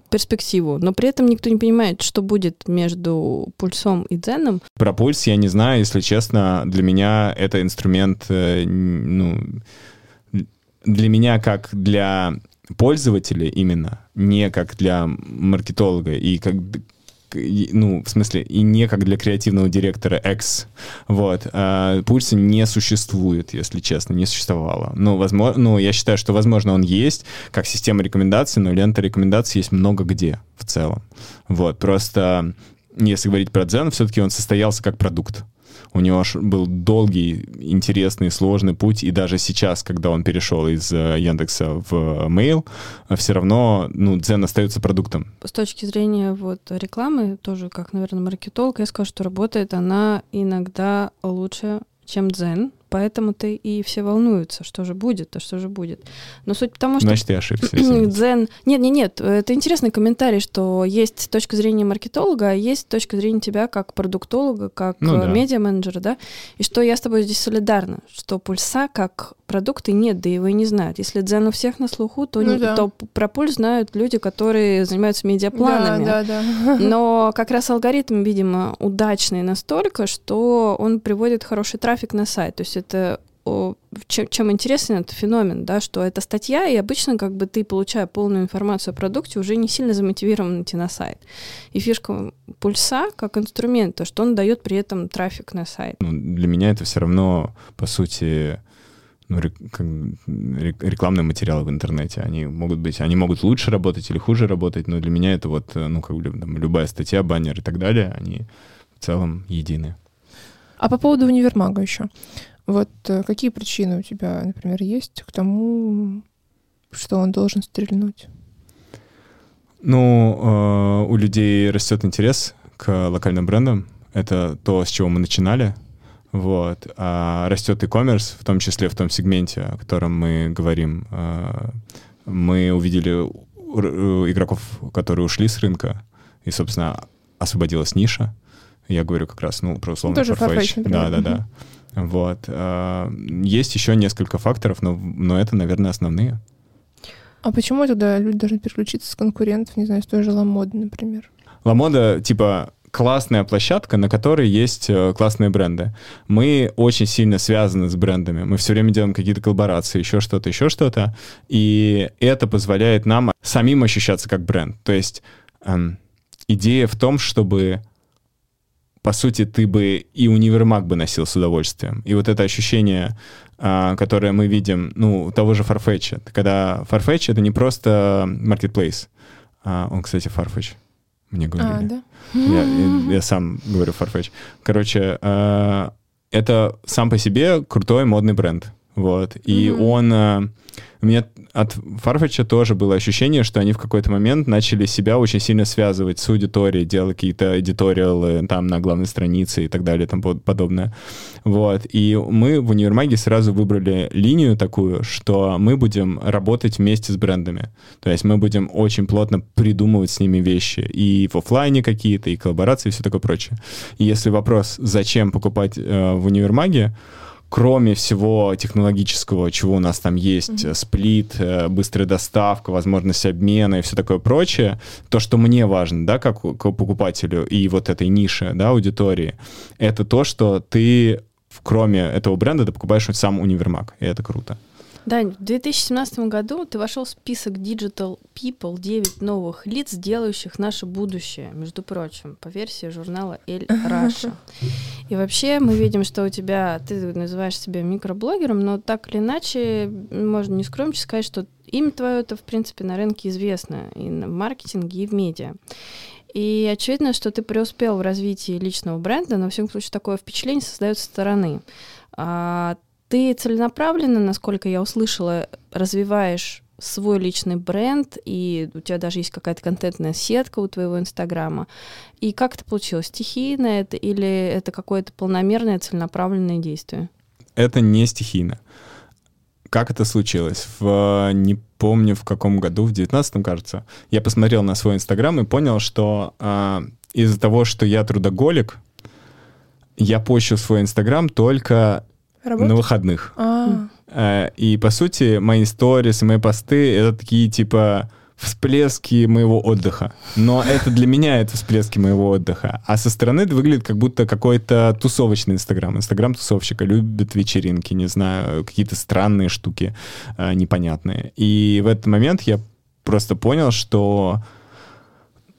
перспективу, но при этом никто не понимает, что будет между пульсом и дзеном. Про пульс я не знаю, если честно. Для меня это инструмент, э, ну, для меня как для пользователя именно, не как для маркетолога и как ну, в смысле, и не как для креативного директора X. Вот. А, Пульса не существует, если честно, не существовало. Ну, возможно, ну, я считаю, что, возможно, он есть как система рекомендаций, но лента рекомендаций есть много где в целом. Вот. Просто, если говорить про Дзен, все-таки он состоялся как продукт. У него был долгий, интересный, сложный путь, и даже сейчас, когда он перешел из э, Яндекса в Mail, все равно, ну, Дзен остается продуктом. С точки зрения вот рекламы, тоже как, наверное, маркетолог, я скажу, что работает она иногда лучше, чем дзен, поэтому-то и все волнуются, что же будет, а что же будет. Но суть потому, что Значит, я ошибся. Дзен... Нет, нет, нет, это интересный комментарий, что есть точка зрения маркетолога, а есть точка зрения тебя как продуктолога, как Ну э, да. медиа-менеджера, да, и что я с тобой здесь солидарна, что пульса как продукты нет, да его и не знают. Если Дзен у всех на слуху, то, Ну не- да. то про пульс знают люди, которые занимаются медиапланами. Да, да, да. Но как раз алгоритм, видимо, удачный настолько, что он приводит хороший трафик на сайт. То есть это чем, чем интересен этот феномен, да, что это статья, и обычно как бы ты, получая полную информацию о продукте, уже не сильно замотивирован идти на сайт. И фишка пульса как инструмента, что он дает при этом трафик на сайт. Ну, для меня это все равно, по сути, ну, рекламные материалы в интернете. Они могут быть, они могут лучше работать или хуже работать, но для меня это вот, э, ну, как бы, там, любая статья, баннер и так далее, они в целом едины. А по поводу универмага еще. Вот э, какие причины у тебя, например, есть к тому, что он должен стрельнуть? Ну, э, у людей растет интерес к локальным брендам. Это то, с чего мы начинали. Вот. А растет e-commerce, в том числе в том сегменте, о котором мы говорим. Э, мы увидели игроков, которые ушли с рынка, и, собственно, освободилась ниша. Я говорю как раз, ну, про условно Тоже Farfetch, например. Да, да, да. Вот. А, Есть еще несколько факторов, но, но это, наверное, основные. А почему тогда люди должны переключиться с конкурентов, не знаю, с той же Ламоды, например? Ламода, типа, классная площадка, на которой есть э, классные бренды. Мы очень сильно связаны с брендами. Мы все время делаем какие-то коллаборации, еще что-то, еще что-то. И это позволяет нам самим ощущаться как бренд. То есть эм, идея в том, чтобы по сути, ты бы и универмаг бы носил с удовольствием. И вот это ощущение, а, которое мы видим, ну, того же Farfetch. Когда Farfetch — это не просто marketplace. А, он, кстати, Farfetch. Мне говорили. А, да? Я, я- я сам говорю Farfetch. Короче, э, это сам по себе крутой модный бренд. Вот. И Мгм. он... э, у меня от Farfetch тоже было ощущение, что они в какой-то момент начали себя очень сильно связывать с аудиторией, делать какие-то эдиториалы там на главной странице и так далее под- подобное. Вот. И мы в универмаге сразу выбрали линию такую, что мы будем работать вместе с брендами. То есть мы будем очень плотно придумывать с ними вещи. И в оффлайне какие-то, и коллаборации, и все такое прочее. И если вопрос, зачем покупать э, в универмаге, кроме всего технологического, чего у нас там есть, Мгм. сплит, э, быстрая доставка, возможность обмена и все такое прочее, то, что мне важно, да, как покупателю и вот этой ниши, да, аудитории, это то, что ты кроме этого бренда ты покупаешь сам универмаг, и это круто. Дань, в 2017 году ты вошел в список Digital People 9 новых лиц, делающих наше будущее, между прочим, по версии журнала El Russia. И вообще мы видим, что у тебя, ты называешь себя микроблогером, но так или иначе, можно не скромничать сказать, что имя твое это, в принципе, на рынке известно и в маркетинге, и в медиа. И очевидно, что ты преуспел в развитии личного бренда, но, во всяком случае, такое впечатление создается со стороны. А ты целенаправленно, насколько я услышала, развиваешь свой личный бренд, и у тебя даже есть какая-то контентная сетка у твоего Инстаграма. И как это получилось? Стихийно это или это какое-то полномерное целенаправленное действие? Это не стихийно. Как это случилось? В, не помню в каком году, в девятнадцатом, кажется, я посмотрел на свой Инстаграм и понял, что а, из-за того, что я трудоголик, я пощу свой Инстаграм только Работа? на выходных. А, Э, И, по сути, мои сторис и мои посты — это такие, типа, всплески моего отдыха. Но это для меня это всплески моего отдыха. А со стороны это выглядит как будто какой-то тусовочный Инстаграм. Инстаграм тусовщика любит вечеринки, не знаю, какие-то странные штуки э, непонятные. И в этот момент я просто понял, что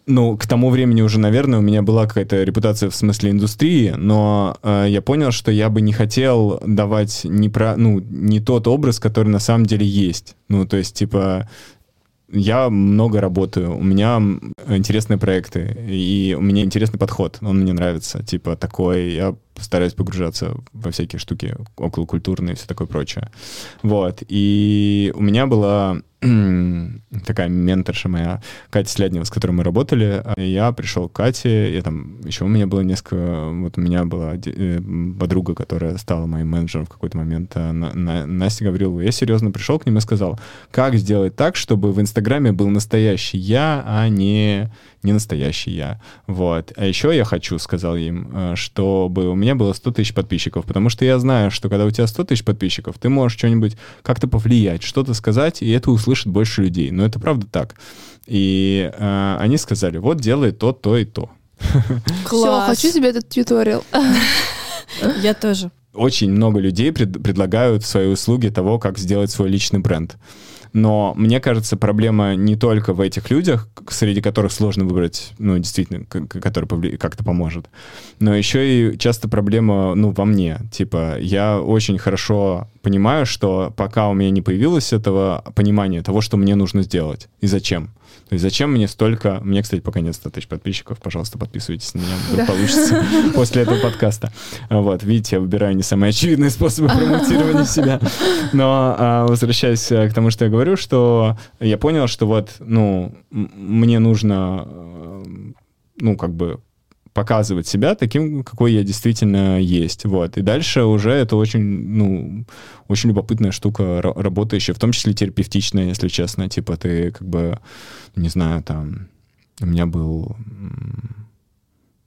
ну, к тому времени уже, наверное, у меня была какая-то репутация в смысле индустрии, но э, я понял, что я бы не хотел давать не, про, ну, не тот образ, который на самом деле есть. Ну, то есть, типа, я много работаю, у меня интересные проекты, и у меня интересный подход, он мне нравится, типа, такой, я стараюсь погружаться во всякие штуки околокультурные и все такое прочее. Вот, и у меня была такая менторша моя, Катя Сляднева, с которой мы работали. Я пришел к Кате, я там, еще у меня было несколько, вот у меня была э, подруга, которая стала моим менеджером в какой-то момент, а, На- На- Настя Гаврилова. Я серьезно пришел к ним и сказал, как сделать так, чтобы в Инстаграме был настоящий я, а не не настоящий я. Вот. А еще я хочу, сказал им, э, чтобы у меня было 100 тысяч подписчиков, потому что я знаю, что когда у тебя 100 тысяч подписчиков, ты можешь что-нибудь как-то повлиять, что-то сказать, и это услышит больше людей. Но это правда так. И э, они сказали, вот делай то, то и то. все, хочу себе этот тьюториал. Я тоже. Очень много людей пред- предлагают свои услуги того, как сделать свой личный бренд. Но мне кажется, проблема не только в этих людях, среди которых сложно выбрать, ну, действительно, который как-то поможет, но еще и часто проблема, ну, во мне. Типа, я очень хорошо понимаю, что пока у меня не появилось этого понимания того, что мне нужно сделать и зачем. То есть зачем мне столько... Мне, кстати, пока нет 100 тысяч подписчиков. Пожалуйста, подписывайтесь на меня, вдруг получится после этого подкаста. Вот, видите, я выбираю не самые очевидные способы промоутирования себя. Но а, возвращаясь э, к тому, что я говорю, что я понял, что вот, ну, мне нужно, э, ну, как бы показывать себя таким, какой я действительно есть. Вот. И дальше уже это очень, ну, очень любопытная штука, ра- работающая, в том числе терапевтичная, если честно. Типа ты как бы, не знаю, там, у меня был...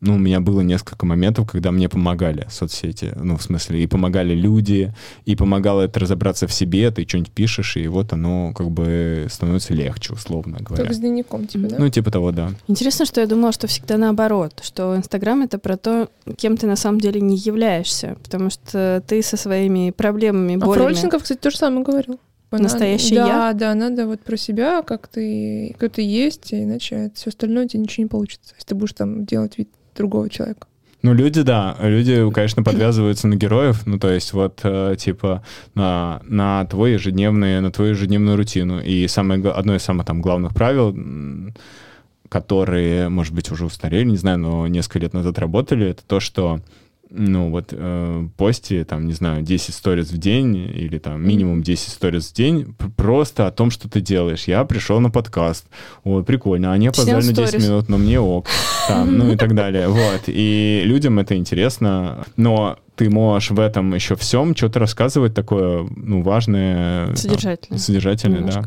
Ну, у меня было несколько моментов, когда мне помогали соцсети. Ну, в смысле, и помогали люди, и помогало это разобраться в себе, ты что-нибудь пишешь, и вот оно как бы становится легче, условно говоря. Только с дневником, типа, да? Ну, типа того, да. Интересно, что я думала, что всегда наоборот, что Инстаграм это про то, кем ты на самом деле не являешься, потому что ты со своими проблемами, А болями... Фрольченков, кстати, то же самое говорил. Она- Настоящий да, я? Да, надо вот про себя, как ты, как ты есть, иначе все остальное у тебя ничего не получится, если ты будешь там делать вид другого человека. Ну, люди, да, люди, конечно, подвязываются на героев, ну, то есть вот, э, типа, на, на твой ежедневный, на твою ежедневную рутину. И самое, одно из самых там главных правил, которые, может быть, уже устарели, не знаю, но несколько лет назад работали, это то, что ну, вот э, пости, там, не знаю, 10 сториз в день или там минимум 10 сториз в день просто о том, что ты делаешь. Я пришел на подкаст. Ой, прикольно. Они опоздали на 10 сторис. минут, но мне ок. Там, ну и так далее. Вот. И людям это интересно. Но ты можешь в этом еще всем что-то рассказывать такое, ну, важное. там, Содержательное. Содержательное, да.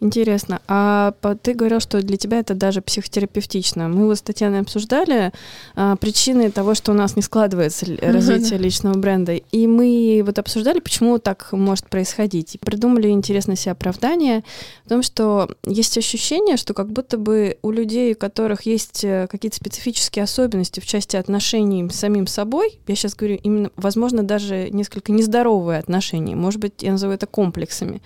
Интересно. А ты говорил, что для тебя это даже психотерапевтично. Мы вот с Татьяной обсуждали а, причины того, что у нас не складывается развитие личного бренда. И мы вот обсуждали, почему так может происходить. И придумали интересное себе оправдание в том, что есть ощущение, что как будто бы у людей, у которых есть э, какие-то специфические особенности в части отношений с самим собой, я сейчас говорю именно, возможно, даже несколько нездоровые отношения, может быть, я назову это комплексами,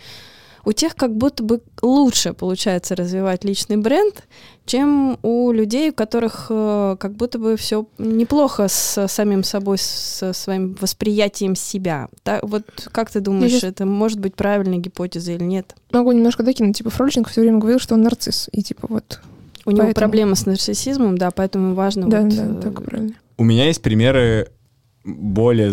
у тех как будто бы лучше получается развивать личный бренд, чем у людей, у которых э, как будто бы все неплохо с самим собой, со своим восприятием себя. Так, вот как ты думаешь, сейчас... это может быть правильная гипотеза или нет? Могу немножко докинуть. Типа Фроличенко все время говорил, что он нарцисс. И типа вот... У поэтому... него проблема с нарциссизмом, да, поэтому важно... Да, вот, да, э... так правильно. У меня есть примеры более,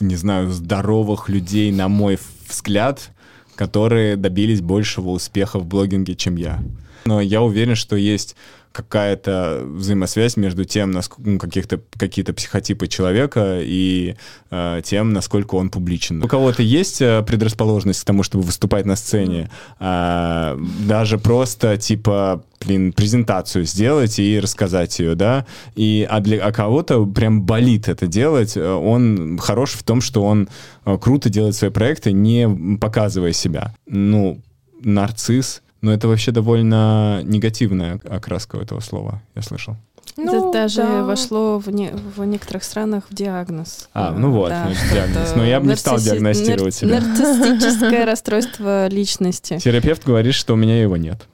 не знаю, здоровых людей, на мой взгляд, которые добились большего успеха в блогинге, чем я. Но я уверен, что есть какая-то взаимосвязь между тем, насколько ну, каких-то какие-то психотипы человека и э, тем, насколько он публичен. У кого-то есть э, предрасположенность к тому, чтобы выступать на сцене, э, даже просто типа блин, презентацию сделать и рассказать ее, да, и а для а кого-то прям болит это делать, он хорош в том, что он э, круто делает свои проекты, не показывая себя. Ну, нарцисс, но это вообще довольно негативная окраска этого слова, я слышал. Ну, это даже да. вошло в, не, в некоторых странах в диагноз. А, ну вот, да, значит, диагноз. Но я бы не стал диагностировать себя. Нарциссическое расстройство личности. Терапевт говорит, что у меня его нет.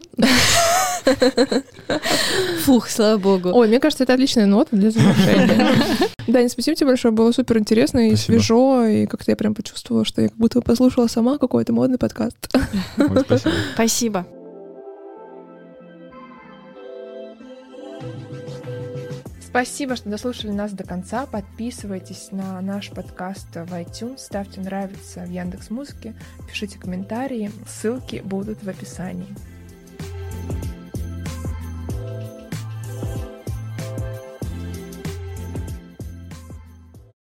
Фух, слава богу. Ой, мне кажется, это отличная нота для завершения. Да, спасибо тебе большое, было супер интересно и свежо, и как-то я прям почувствовала, что я как будто послушала сама какой-то модный подкаст. Спасибо. Спасибо. Спасибо, что дослушали нас до конца. Подписывайтесь на наш подкаст в iTunes, ставьте нравится в Яндекс Музыке, пишите комментарии, ссылки будут в описании.